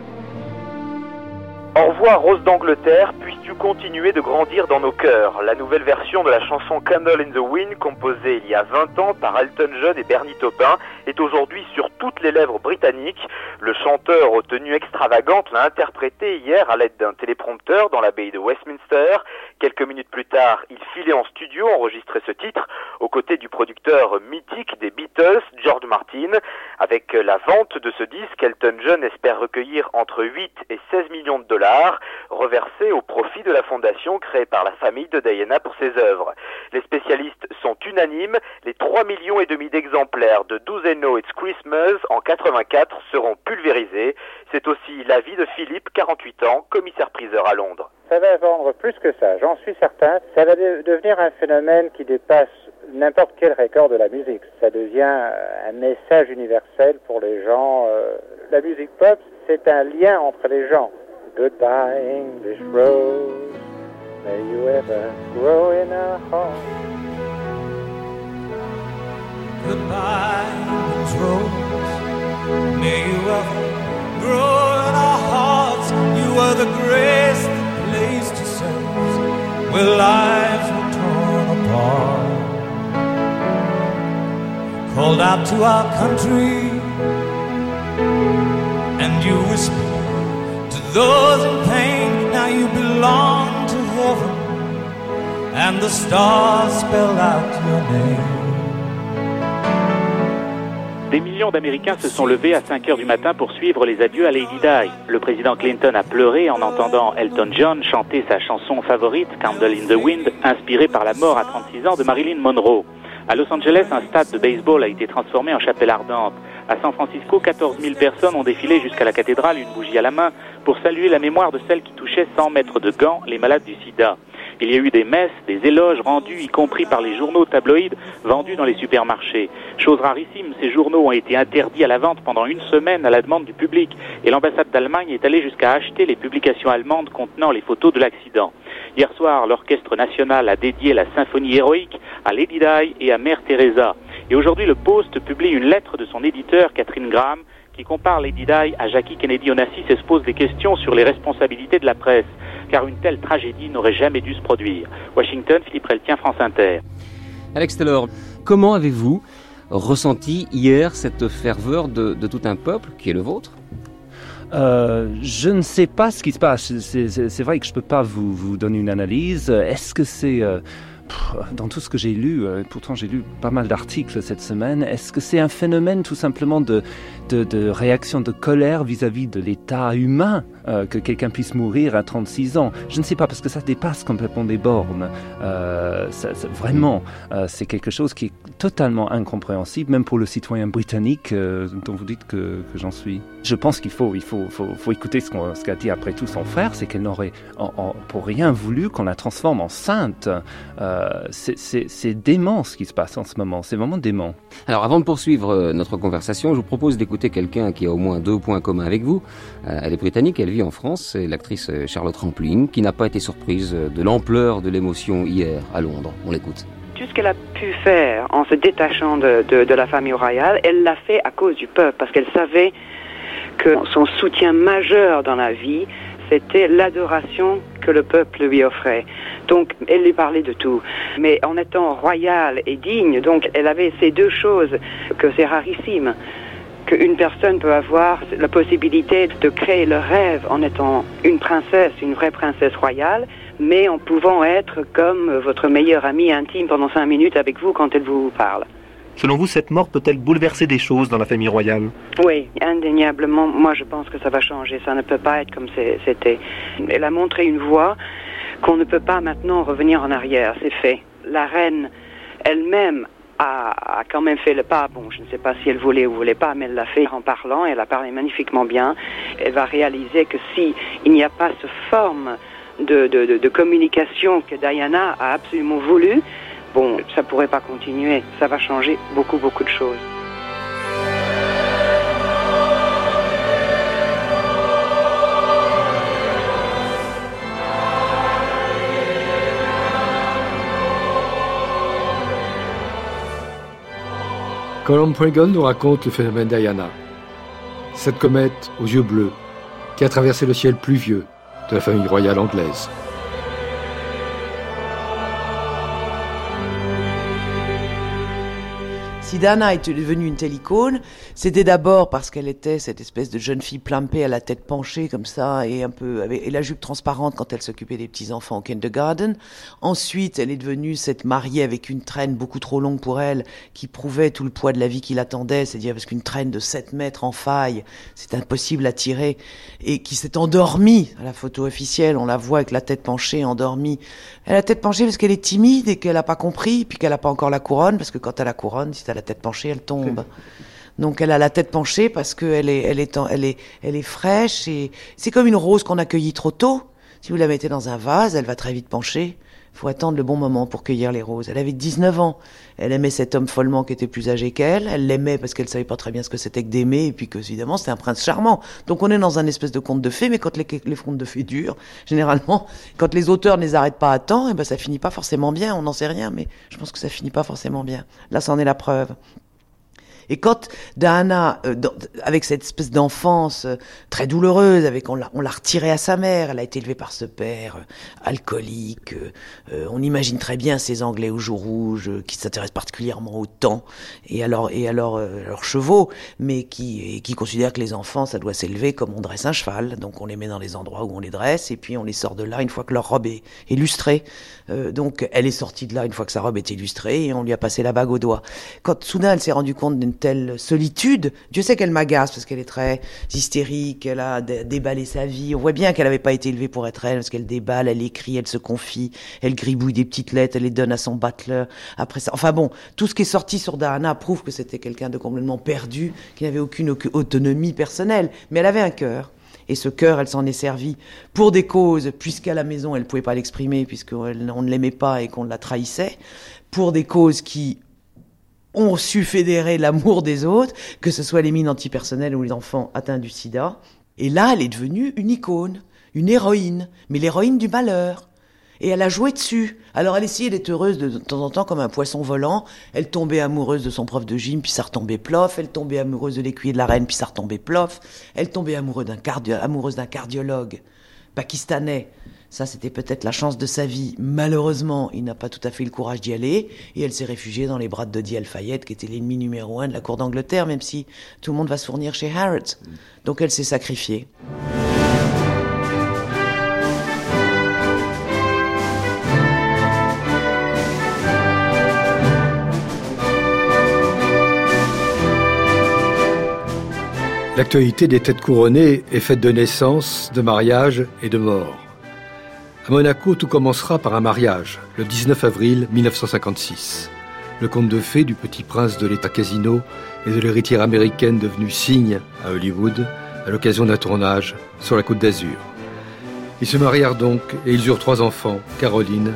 Au revoir Rose d'Angleterre, puisses-tu continuer de grandir dans nos cœurs La nouvelle version de la chanson Candle in the Wind, composée il y a 20 ans par Elton John et Bernie Taupin, est aujourd'hui sur toutes les lèvres britanniques. Le chanteur aux tenues extravagantes l'a interprétée hier à l'aide d'un téléprompteur dans l'abbaye de Westminster. Quelques minutes plus tard, il filait en studio enregistrer ce titre aux côtés du producteur mythique des Beatles, George Martin. Avec la vente de ce disque, Elton John espère recueillir entre 8 et 16 millions de dollars reversés au profit de la fondation créée par la famille de Diana pour ses œuvres. Les spécialistes sont unanimes, les 3 millions et demi d'exemplaires de 12 No It's Christmas en 84 seront pulvérisés. C'est aussi l'avis de Philippe, 48 ans, commissaire-priseur à Londres. Ça va vendre plus que ça, j'en suis certain. Ça va devenir un phénomène qui dépasse n'importe quel record de la musique. Ça devient un message universel pour les gens. Euh, la musique pop, c'est un lien entre les gens. Goodbye, English Rose. may you ever grow in our hearts. Goodbye, Rose. May you ever grow in our hearts. You are the grace that placed yourselves where lives were torn apart. You called out to our country and you whispered to those in pain. Now you belong to heaven and the stars spell out your name. Des millions d'Américains se sont levés à 5 heures du matin pour suivre les adieux à Lady Di. Le président Clinton a pleuré en entendant Elton John chanter sa chanson favorite, Candle in the Wind, inspirée par la mort à 36 ans de Marilyn Monroe. À Los Angeles, un stade de baseball a été transformé en chapelle ardente. À San Francisco, 14 000 personnes ont défilé jusqu'à la cathédrale, une bougie à la main, pour saluer la mémoire de celles qui touchaient sans mettre de gants les malades du sida. Il y a eu des messes, des éloges rendus, y compris par les journaux tabloïds vendus dans les supermarchés. Chose rarissime, ces journaux ont été interdits à la vente pendant une semaine à la demande du public, et l'ambassade d'Allemagne est allée jusqu'à acheter les publications allemandes contenant les photos de l'accident. Hier soir, l'orchestre national a dédié la symphonie héroïque à Lady Di et à Mère Teresa. Et aujourd'hui, le Post publie une lettre de son éditeur, Catherine Graham, qui compare Lady Di à Jackie Kennedy Onassis et se pose des questions sur les responsabilités de la presse, car une telle tragédie n'aurait jamais dû se produire. Washington, Philippe Reltien, France Inter. Alex Taylor, comment avez-vous ressenti hier cette ferveur de, de tout un peuple qui est le vôtre? Euh, je ne sais pas ce qui se passe. C'est vrai que je ne peux pas vous, vous, donner une analyse. Est-ce que c'est... Euh, dans tout ce que j'ai lu, euh, pourtant j'ai lu pas mal d'articles cette semaine, est-ce que c'est un phénomène tout simplement de, réaction de colère vis-à-vis de l'état humain? Euh, que quelqu'un puisse mourir à 36 ans Je ne sais pas, parce que ça dépasse complètement des bornes. Euh, vraiment, euh, c'est quelque chose qui est totalement incompréhensible, même pour le citoyen britannique dont vous dites que, j'en suis. Je pense qu'il faut, il faut, faut, faut écouter ce qu'a dit après tout son frère, c'est qu'elle n'aurait pour rien voulu qu'on la transforme en sainte. C'est dément ce qui se passe en ce moment, c'est vraiment dément. Alors avant de poursuivre notre conversation, je vous propose d'écouter quelqu'un qui a au moins deux points communs avec vous. Elle est britannique, elle en France, c'est l'actrice euh, Charlotte Rampling, qui n'a pas été surprise de l'ampleur de l'émotion hier à Londres. On l'écoute. Tout ce qu'elle a pu faire en se détachant de, de la famille royale, elle l'a fait à cause du peuple, parce qu'elle savait que son soutien majeur dans la vie, c'était l'adoration que le peuple lui offrait. Donc, elle lui parlait de tout. Mais en étant royale et digne, donc, elle avait ces deux choses que c'est rarissime qu'une personne peut avoir la possibilité de créer le rêve en étant une princesse, une vraie princesse royale, mais en pouvant être comme votre meilleure amie intime pendant cinq minutes avec vous quand elle vous parle. Selon vous, cette mort peut-elle bouleverser des choses dans la famille royale? Oui, indéniablement. Moi, je pense que ça va changer. Ça ne peut pas être comme c'était. Elle a montré une voie qu'on ne peut pas maintenant revenir en arrière. C'est fait. La reine elle-même a, quand même fait le pas. Bon, je ne sais pas si elle voulait ou voulait pas, mais elle l'a fait en parlant. Elle a parlé magnifiquement bien. Elle va réaliser que si il n'y a pas ce forme de, de communication que Diana a absolument voulu, bon, ça pourrait pas continuer. Ça va changer beaucoup, beaucoup de choses. Colin Pregon nous raconte le phénomène Diana. Cette comète aux yeux bleus qui a traversé le ciel pluvieux de la famille royale anglaise. Si Dana est devenue une telle icône, c'était d'abord parce qu'elle était cette espèce de jeune fille plumpée à la tête penchée comme ça et un peu et la jupe transparente quand elle s'occupait des petits enfants au kindergarten. Ensuite, elle est devenue cette mariée avec une traîne beaucoup trop longue pour elle qui prouvait tout le poids de la vie qui l'attendait, c'est-à-dire parce qu'une traîne de 7 mètres en faille, c'est impossible à tirer et qui s'est endormie à la photo officielle, on la voit avec la tête penchée endormie. Elle a la tête penchée parce qu'elle est timide et qu'elle n'a pas compris puis qu'elle n'a pas encore la couronne parce que quand elle a la couronne, la tête penchée, elle tombe. Donc elle a la tête penchée parce qu'elle est, elle est, elle est, elle est fraîche et c'est comme une rose qu'on a cueillie trop tôt. Si vous la mettez dans un vase, elle va très vite pencher. Faut attendre le bon moment pour cueillir les roses. Elle avait 19 ans. Elle aimait cet homme follement qui était plus âgé qu'elle. Elle l'aimait parce qu'elle savait pas très bien ce que c'était que d'aimer et puis que, évidemment, c'était un prince charmant. Donc on est dans un espèce de conte de fées, mais quand les, les contes de fées durent, généralement, quand les auteurs ne les arrêtent pas à temps, et ben ça finit pas forcément bien. On n'en sait rien, mais je pense que ça finit pas forcément bien. Là, c'en est la preuve. Et quand Diana, euh, avec cette espèce d'enfance euh, très douloureuse, avec on l'a, retirée à sa mère, elle a été élevée par ce père euh, alcoolique. euh, euh, on imagine très bien ces Anglais aux joues rouges euh, qui s'intéressent particulièrement au temps et alors et alors euh, leurs chevaux, mais qui et qui considèrent que les enfants ça doit s'élever comme on dresse un cheval. Donc on les met dans les endroits où on les dresse et puis on les sort de là une fois que leur robe est illustrée. Euh, donc elle est sortie de là une fois que sa robe est illustrée et on lui a passé la bague au doigt. Quand soudain elle s'est rendue compte telle solitude, Dieu sait qu'elle m'agace parce qu'elle est très hystérique, elle a dé- déballé sa vie. On voit bien qu'elle n'avait pas été élevée pour être elle parce qu'elle déballe, elle écrit, elle se confie, elle gribouille des petites lettres, elle les donne à son butler. Après ça, enfin bon, tout ce qui est sorti sur Diana prouve que c'était quelqu'un de complètement perdu, qui n'avait aucune autonomie personnelle, mais elle avait un cœur. Et ce cœur, elle s'en est servie pour des causes, puisqu'à la maison, elle ne pouvait pas l'exprimer, puisqu'on ne l'aimait pas et qu'on la trahissait, pour des causes qui ont su fédérer l'amour des autres, que ce soit les mines antipersonnelles ou les enfants atteints du sida. Et là, elle est devenue une icône, une héroïne, mais l'héroïne du malheur. Et elle a joué dessus. Alors elle essayait d'être heureuse de, temps en temps comme un poisson volant. Elle tombait amoureuse de son prof de gym, puis ça retombait plof. Elle tombait amoureuse de l'écuyer de la reine, puis ça retombait plof. Elle tombait amoureuse d'un cardio- amoureuse d'un cardiologue pakistanais. Ça, c'était peut-être la chance de sa vie. Malheureusement, il n'a pas tout à fait le courage d'y aller. Et elle s'est réfugiée dans les bras de Dodi Al-Fayed, qui était l'ennemi numéro un de la cour d'Angleterre, même si tout le monde va se fournir chez Harrods. Donc elle s'est sacrifiée. L'actualité des têtes couronnées est faite de naissance, de mariage et de mort. À Monaco, tout commencera par un mariage, le 19 avril 1956. Le conte de fées du petit prince de l'État casino et de l'héritière américaine devenue cygne à Hollywood à l'occasion d'un tournage sur la côte d'Azur. Ils se marièrent donc et ils eurent trois enfants, Caroline,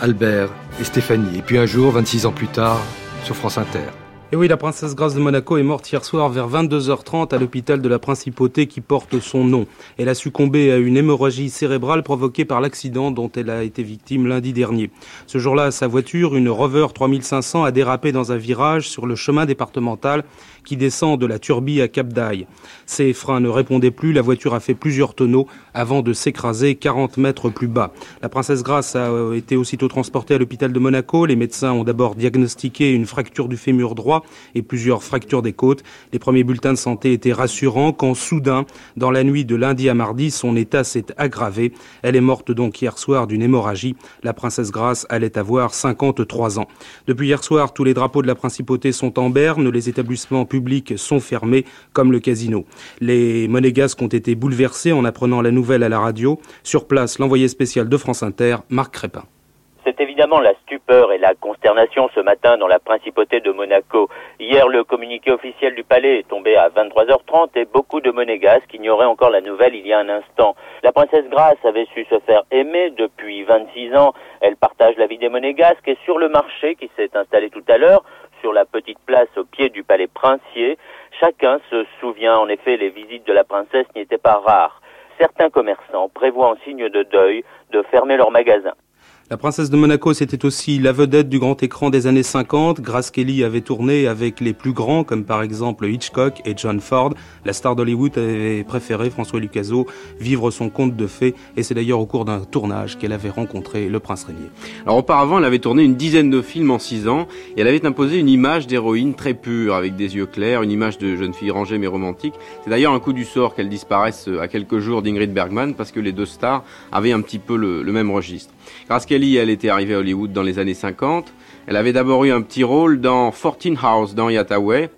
Albert et Stéphanie. Et puis un jour, 26 ans plus tard, sur France Inter. Et oui, la princesse Grace de Monaco est morte hier soir vers 22h30 à l'hôpital de la principauté qui porte son nom. Elle a succombé à une hémorragie cérébrale provoquée par l'accident dont elle a été victime lundi dernier. Ce jour-là, sa voiture, une Rover 3500, a dérapé dans un virage sur le chemin départemental qui descend de la Turbie à Cap d'Aille. Ses freins ne répondaient plus, la voiture a fait plusieurs tonneaux avant de s'écraser 40 mètres plus bas. La princesse Grace a euh, été aussitôt transportée à l'hôpital de Monaco. Les médecins ont d'abord diagnostiqué une fracture du fémur droit et plusieurs fractures des côtes. Les premiers bulletins de santé étaient rassurants quand soudain, dans la nuit de lundi à mardi, son état s'est aggravé. Elle est morte donc hier soir d'une hémorragie. La princesse Grace allait avoir 53 ans. Depuis hier soir, tous les drapeaux de la principauté sont en berne, les établissements publics sont fermés, comme le casino. Les monégasques ont été bouleversés en apprenant la nouvelle à la radio. Sur place, l'envoyé spécial de France Inter, Marc Crépin. C'est évidemment la stupeur et la consternation ce matin dans la principauté de Monaco. Hier, le communiqué officiel du palais est tombé à 23h30 et beaucoup de monégasques ignoraient encore la nouvelle il y a un instant. La princesse Grace avait su se faire aimer depuis 26 ans. Elle partage la vie des monégasques et sur le marché qui s'est installé tout à l'heure, sur la petite place au pied du palais princier, chacun se souvient en effet les visites de la princesse n'y étaient pas rares. Certains commerçants prévoient en signe de deuil de fermer leurs magasins. La princesse de Monaco, c'était aussi la vedette du grand écran des années 50. Grace Kelly avait tourné avec les plus grands, comme par exemple Hitchcock et John Ford. La star d'Hollywood avait préféré, François Lucaso, vivre son conte de fées. Et c'est d'ailleurs au cours d'un tournage qu'elle avait rencontré le prince Régnier. Alors auparavant, elle avait tourné une dizaine de films en six ans et elle avait imposé une image d'héroïne très pure, avec des yeux clairs, une image de jeune fille rangée mais romantique. C'est d'ailleurs un coup du sort qu'elle disparaisse à quelques jours d'Ingrid Bergman parce que les deux stars avaient un petit peu le même registre. Grace Kelly, elle était arrivée à Hollywood dans les années 50. Elle avait d'abord eu un petit rôle dans 14 House dans Yataway.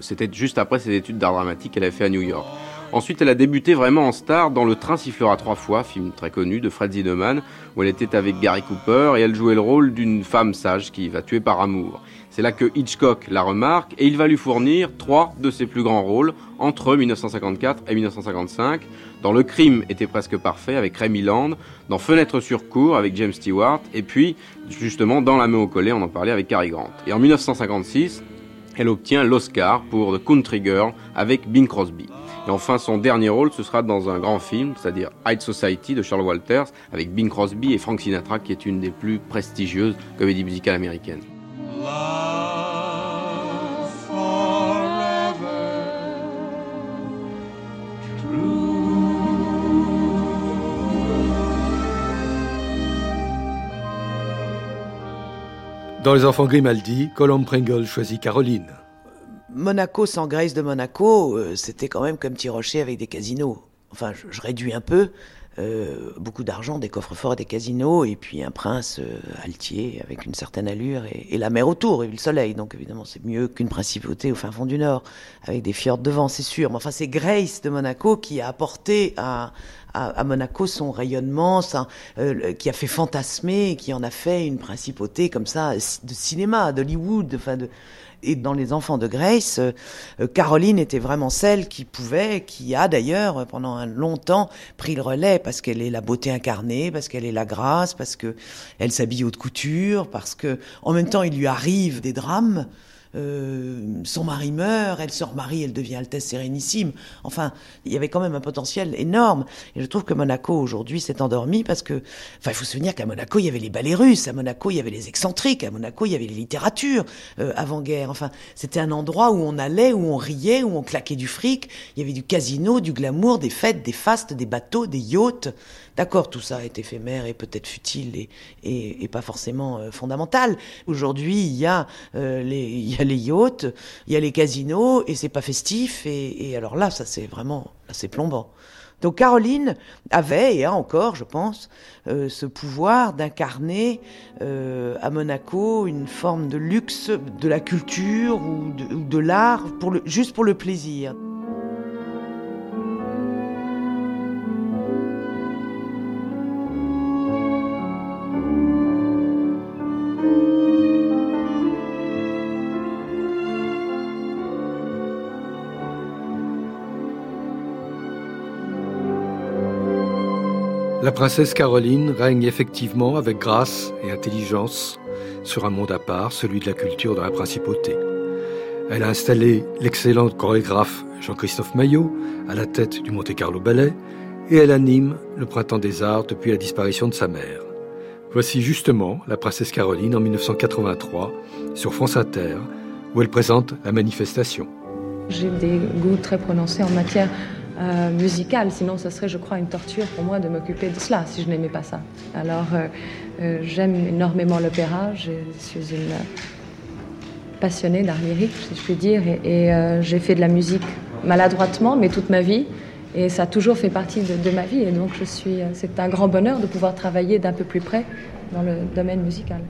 C'était juste après ses études d'art dramatique qu'elle avait fait à New York. Ensuite, elle a débuté vraiment en star dans Le Train sifflera trois fois, film très connu de Fred Zinnemann, où elle était avec Gary Cooper et elle jouait le rôle d'une femme sage qui va tuer par amour. C'est là que Hitchcock la remarque et il va lui fournir trois de ses plus grands rôles entre 1954 et 1955. Dans Le crime était presque parfait avec Rémi Land, dans Fenêtre sur cour avec James Stewart et puis justement dans La main au collet, on en parlait avec Cary Grant. Et en 1956, elle obtient l'Oscar pour The Country Girl avec Bing Crosby. Et enfin, son dernier rôle, ce sera dans un grand film, c'est-à-dire High Society de Charles Walters, avec Bing Crosby et Frank Sinatra, qui est une des plus prestigieuses comédies musicales américaines. Dans Les Enfants Grimaldi, Colombe Pringle choisit Caroline. Monaco sans Grace de Monaco, euh, c'était quand même comme Rocher avec des casinos. Enfin, je, je réduis un peu. Euh, beaucoup d'argent, des coffres-forts et des casinos, et puis un prince euh, altier avec une certaine allure, et, et, la mer autour, et le soleil. Donc évidemment, c'est mieux qu'une principauté au fin fond du Nord, avec des fjords devant, c'est sûr. Mais enfin, c'est Grace de Monaco qui a apporté à, à, à Monaco son rayonnement, ça, euh, qui a fait fantasmer, qui en a fait une principauté comme ça, de cinéma, d'Hollywood, enfin de et dans les enfants de Grace, euh, Caroline était vraiment celle qui pouvait, qui a d'ailleurs pendant un longtemps pris le relais parce qu'elle est la beauté incarnée, parce qu'elle est la grâce, parce que elle s'habille haute couture, parce que en même temps il lui arrive des drames. Euh, son mari meurt, elle se remarie, elle devient Altesse Sérénissime. Enfin, il y avait quand même un potentiel énorme. Et je trouve que Monaco aujourd'hui s'est endormi parce que, enfin, il faut se souvenir qu'à Monaco il y avait les ballets russes, à Monaco il y avait les excentriques, à Monaco il y avait les littératures euh, avant-guerre. Enfin, c'était un endroit où on allait, où on riait, où on claquait du fric. Il y avait du casino, du glamour, des fêtes, des fastes, des bateaux, des yachts. D'accord, tout ça est éphémère et peut-être futile et, et, et, pas forcément euh, fondamental. Aujourd'hui, il y a euh, les, il y a les yachts, il y a les casinos et c'est pas festif. Et, et, alors là, ça c'est vraiment, c'est plombant. Donc Caroline avait et a encore, je pense, euh, ce pouvoir d'incarner euh, à Monaco une forme de luxe de la culture ou de, ou de l'art pour le, juste pour le plaisir. La princesse Caroline règne effectivement avec grâce et intelligence sur un monde à part, celui de la culture dans la principauté. Elle a installé l'excellent chorégraphe Jean-Christophe Maillot à la tête du Monte Carlo Ballet et elle anime le Printemps des Arts depuis la disparition de sa mère. Voici justement la princesse Caroline en 1983 sur France Inter où elle présente la manifestation. J'ai des goûts très prononcés en matière euh, sinon ce serait, je crois, une torture pour moi de m'occuper de cela si je n'aimais pas ça. Alors euh, euh, j'aime énormément l'opéra, je suis une passionnée d'art lyrique, si je puis dire, et, et euh, j'ai fait de la musique maladroitement, mais toute ma vie, et ça a toujours fait partie de, de ma vie, et donc je suis, c'est un grand bonheur de pouvoir travailler d'un peu plus près dans le domaine musical.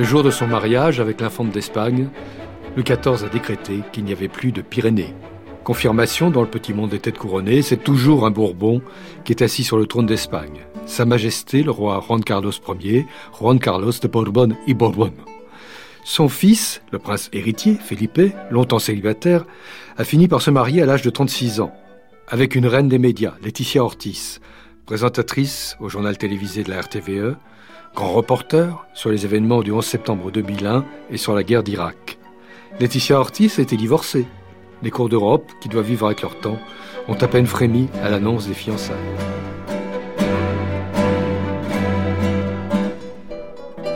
Le jour de son mariage avec l'infante d'Espagne, le 14 a décrété qu'il n'y avait plus de Pyrénées. Confirmation dans le petit monde des têtes couronnées, c'est toujours un Bourbon qui est assis sur le trône d'Espagne. Sa Majesté, le roi Juan Carlos Ier, Juan Carlos de Bourbon y Bourbon. Son fils, le prince héritier, Felipe, longtemps célibataire, a fini par se marier à l'âge de 36 ans, avec une reine des médias, Laetitia Ortiz, présentatrice au journal télévisé de la RTVE, grand reporter sur les événements du 11 septembre 2001 et sur la guerre d'Irak. Laetitia Ortiz a été divorcée. Les cours d'Europe, qui doivent vivre avec leur temps, ont à peine frémi à l'annonce des fiançailles.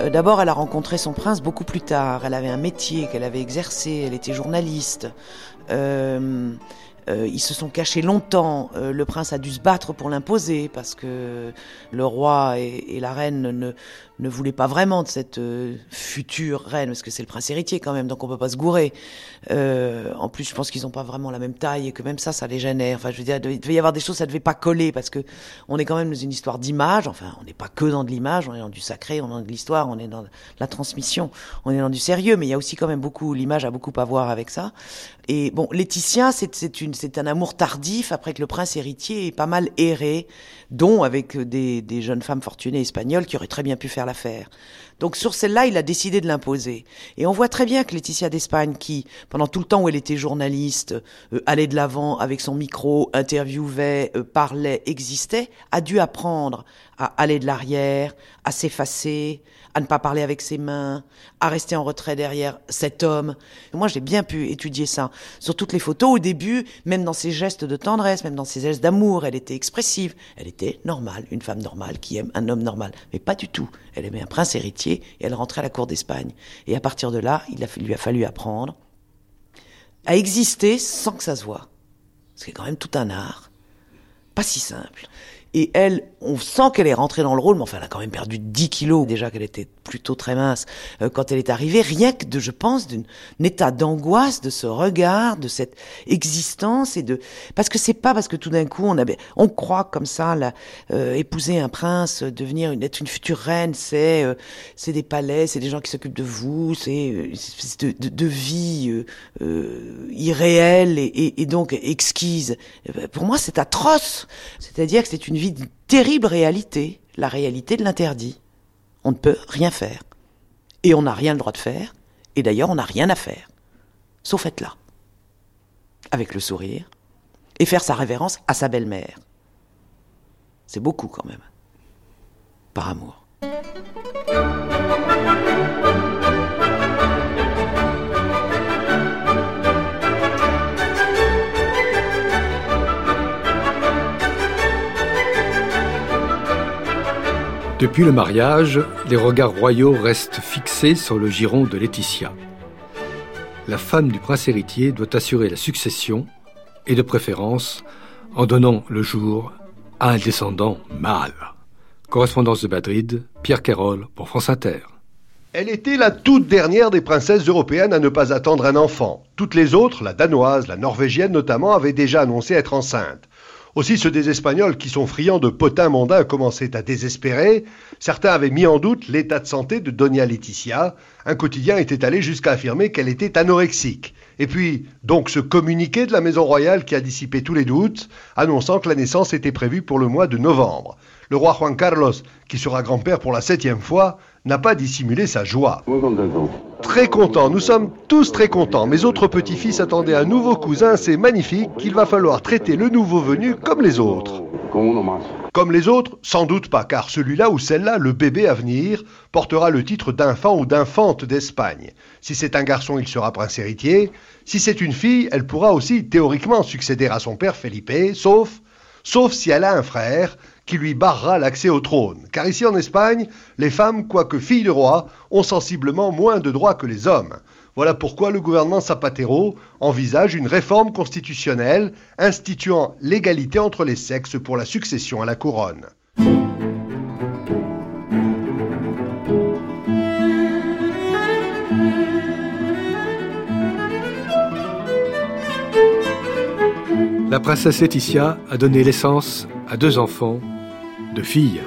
Euh, d'abord, elle a rencontré son prince beaucoup plus tard. Elle avait un métier qu'elle avait exercé. Elle était journaliste. Euh, Euh, ils se sont cachés longtemps. Euh, le prince a dû se battre pour l'imposer parce que le roi et, et la reine ne, ne voulaient pas vraiment de cette euh, future reine parce que c'est le prince héritier quand même, donc on peut pas se gourer. Euh, en plus, je pense qu'ils n'ont pas vraiment la même taille et que même ça, ça les gênait. Enfin, je veux dire, il devait y avoir des choses, ça devait pas coller parce que on est quand même dans une histoire d'image. Enfin, on n'est pas que dans de l'image, on est dans du sacré, on est dans de l'histoire, on est dans la transmission, on est dans du sérieux, mais il y a aussi quand même beaucoup, l'image a beaucoup à voir avec ça. Et bon, Laetitia, c'est un amour tardif après que le prince héritier ait pas mal erré, dont avec des, des jeunes femmes fortunées espagnoles qui auraient très bien pu faire l'affaire. Donc sur celle-là, il a décidé de l'imposer. Et on voit très bien que Laetitia d'Espagne, qui pendant tout le temps où elle était journaliste, euh, allait de l'avant avec son micro, interviewait, euh, parlait, existait, a dû apprendre à aller de l'arrière, à s'effacer, à ne pas parler avec ses mains, à rester en retrait derrière cet homme. Moi, j'ai bien pu étudier ça. Sur toutes les photos, au début, même dans ses gestes de tendresse, même dans ses gestes d'amour, elle était expressive. Elle était normale, une femme normale qui aime un homme normal. Mais pas du tout. Elle aimait un prince héritier et elle rentrait à la cour d'Espagne. Et à partir de là, il lui a fallu apprendre à exister sans que ça se voit. Ce qui est quand même tout un art. Pas si simple. Et elle, on sent qu'elle est rentrée dans le rôle, mais enfin, elle a quand même perdu 10 kilos, déjà qu'elle était plutôt très mince euh, quand elle est arrivée, rien que de, je pense, d'un état d'angoisse, de ce regard, de cette existence et de, parce que c'est pas parce que tout d'un coup on avait, on croit comme ça, la, euh, épouser un prince, devenir une, être une future reine, c'est, euh, c'est des palais, c'est des gens qui s'occupent de vous, c'est espèce de, de, de vie irréelle et, et, donc exquise. Pour moi, c'est atroce. C'est-à-dire que c'est une vie de terrible réalité, la réalité de l'interdit. On ne peut rien faire. Et on n'a rien le droit de faire. Et d'ailleurs, on n'a rien à faire. Sauf être là. Avec le sourire. Et faire sa révérence à sa belle-mère. C'est beaucoup quand même. Par amour. Depuis le mariage, les regards royaux restent fixés sur le giron de Laetitia. La femme du prince héritier doit assurer la succession, et de préférence en donnant le jour à un descendant mâle. Correspondance de Madrid, Pierre Carole pour France Inter. Elle était la toute dernière des princesses européennes à ne pas attendre un enfant. Toutes les autres, la danoise, la norvégienne notamment, avaient déjà annoncé être enceintes. Aussi ceux des Espagnols qui sont friands de potins mondains commençaient à désespérer. Certains avaient mis en doute l'état de santé de Donia Laetitia. Un quotidien était allé jusqu'à affirmer qu'elle était anorexique. Et puis, donc, ce communiqué de la Maison Royale qui a dissipé tous les doutes, annonçant que la naissance était prévue pour le mois de novembre. Le roi Juan Carlos, qui sera grand-père pour la septième fois, n'a pas dissimulé sa joie. Très content, nous sommes tous très contents. Mes autres petits-fils attendaient un nouveau cousin, c'est magnifique qu'il va falloir traiter le nouveau venu comme les autres. Comme les autres, sans doute pas, car celui-là ou celle-là, le bébé à venir, portera le titre d'infant ou d'infante d'Espagne. Si c'est un garçon, il sera prince héritier. Si c'est une fille, elle pourra aussi théoriquement succéder à son père Felipe, sauf, sauf si elle a un frère, qui lui barrera l'accès au trône. Car ici en Espagne, les femmes, quoique filles de roi, ont sensiblement moins de droits que les hommes. Voilà pourquoi le gouvernement Zapatero envisage une réforme constitutionnelle instituant l'égalité entre les sexes pour la succession à la couronne. La princesse Laetitia a donné naissance à deux enfants, deux filles.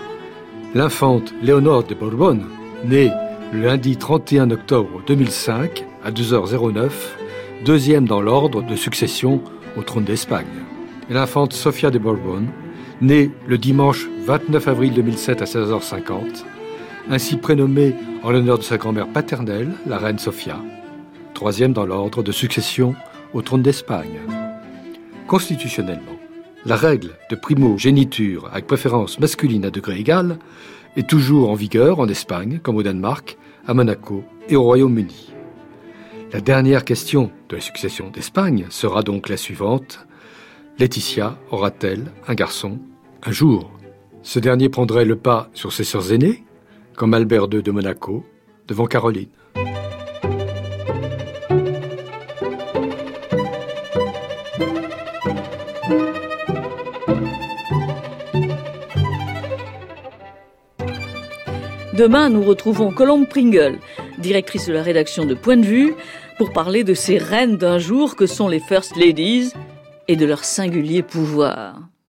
L'infante Léonore de Bourbonne, née le lundi 31 octobre 2005 à 2h09, deuxième dans l'ordre de succession au trône d'Espagne. Et l'infante Sofia de Bourbonne, née le dimanche 29 avril 2007 à 16h50, ainsi prénommée en l'honneur de sa grand-mère paternelle, la reine Sofia, troisième dans l'ordre de succession au trône d'Espagne. Constitutionnellement, la règle de primogéniture avec préférence masculine à degré égal est toujours en vigueur en Espagne, comme au Danemark, à Monaco et au Royaume-Uni. La dernière question de la succession d'Espagne sera donc la suivante. Laetitia aura-t-elle un garçon un jour? Ce dernier prendrait le pas sur ses sœurs aînées, comme Albert II de Monaco, devant Caroline. Demain, nous retrouvons Colombe Pringle, directrice de la rédaction de Point de vue, pour parler de ces reines d'un jour que sont les First Ladies et de leur singulier pouvoir.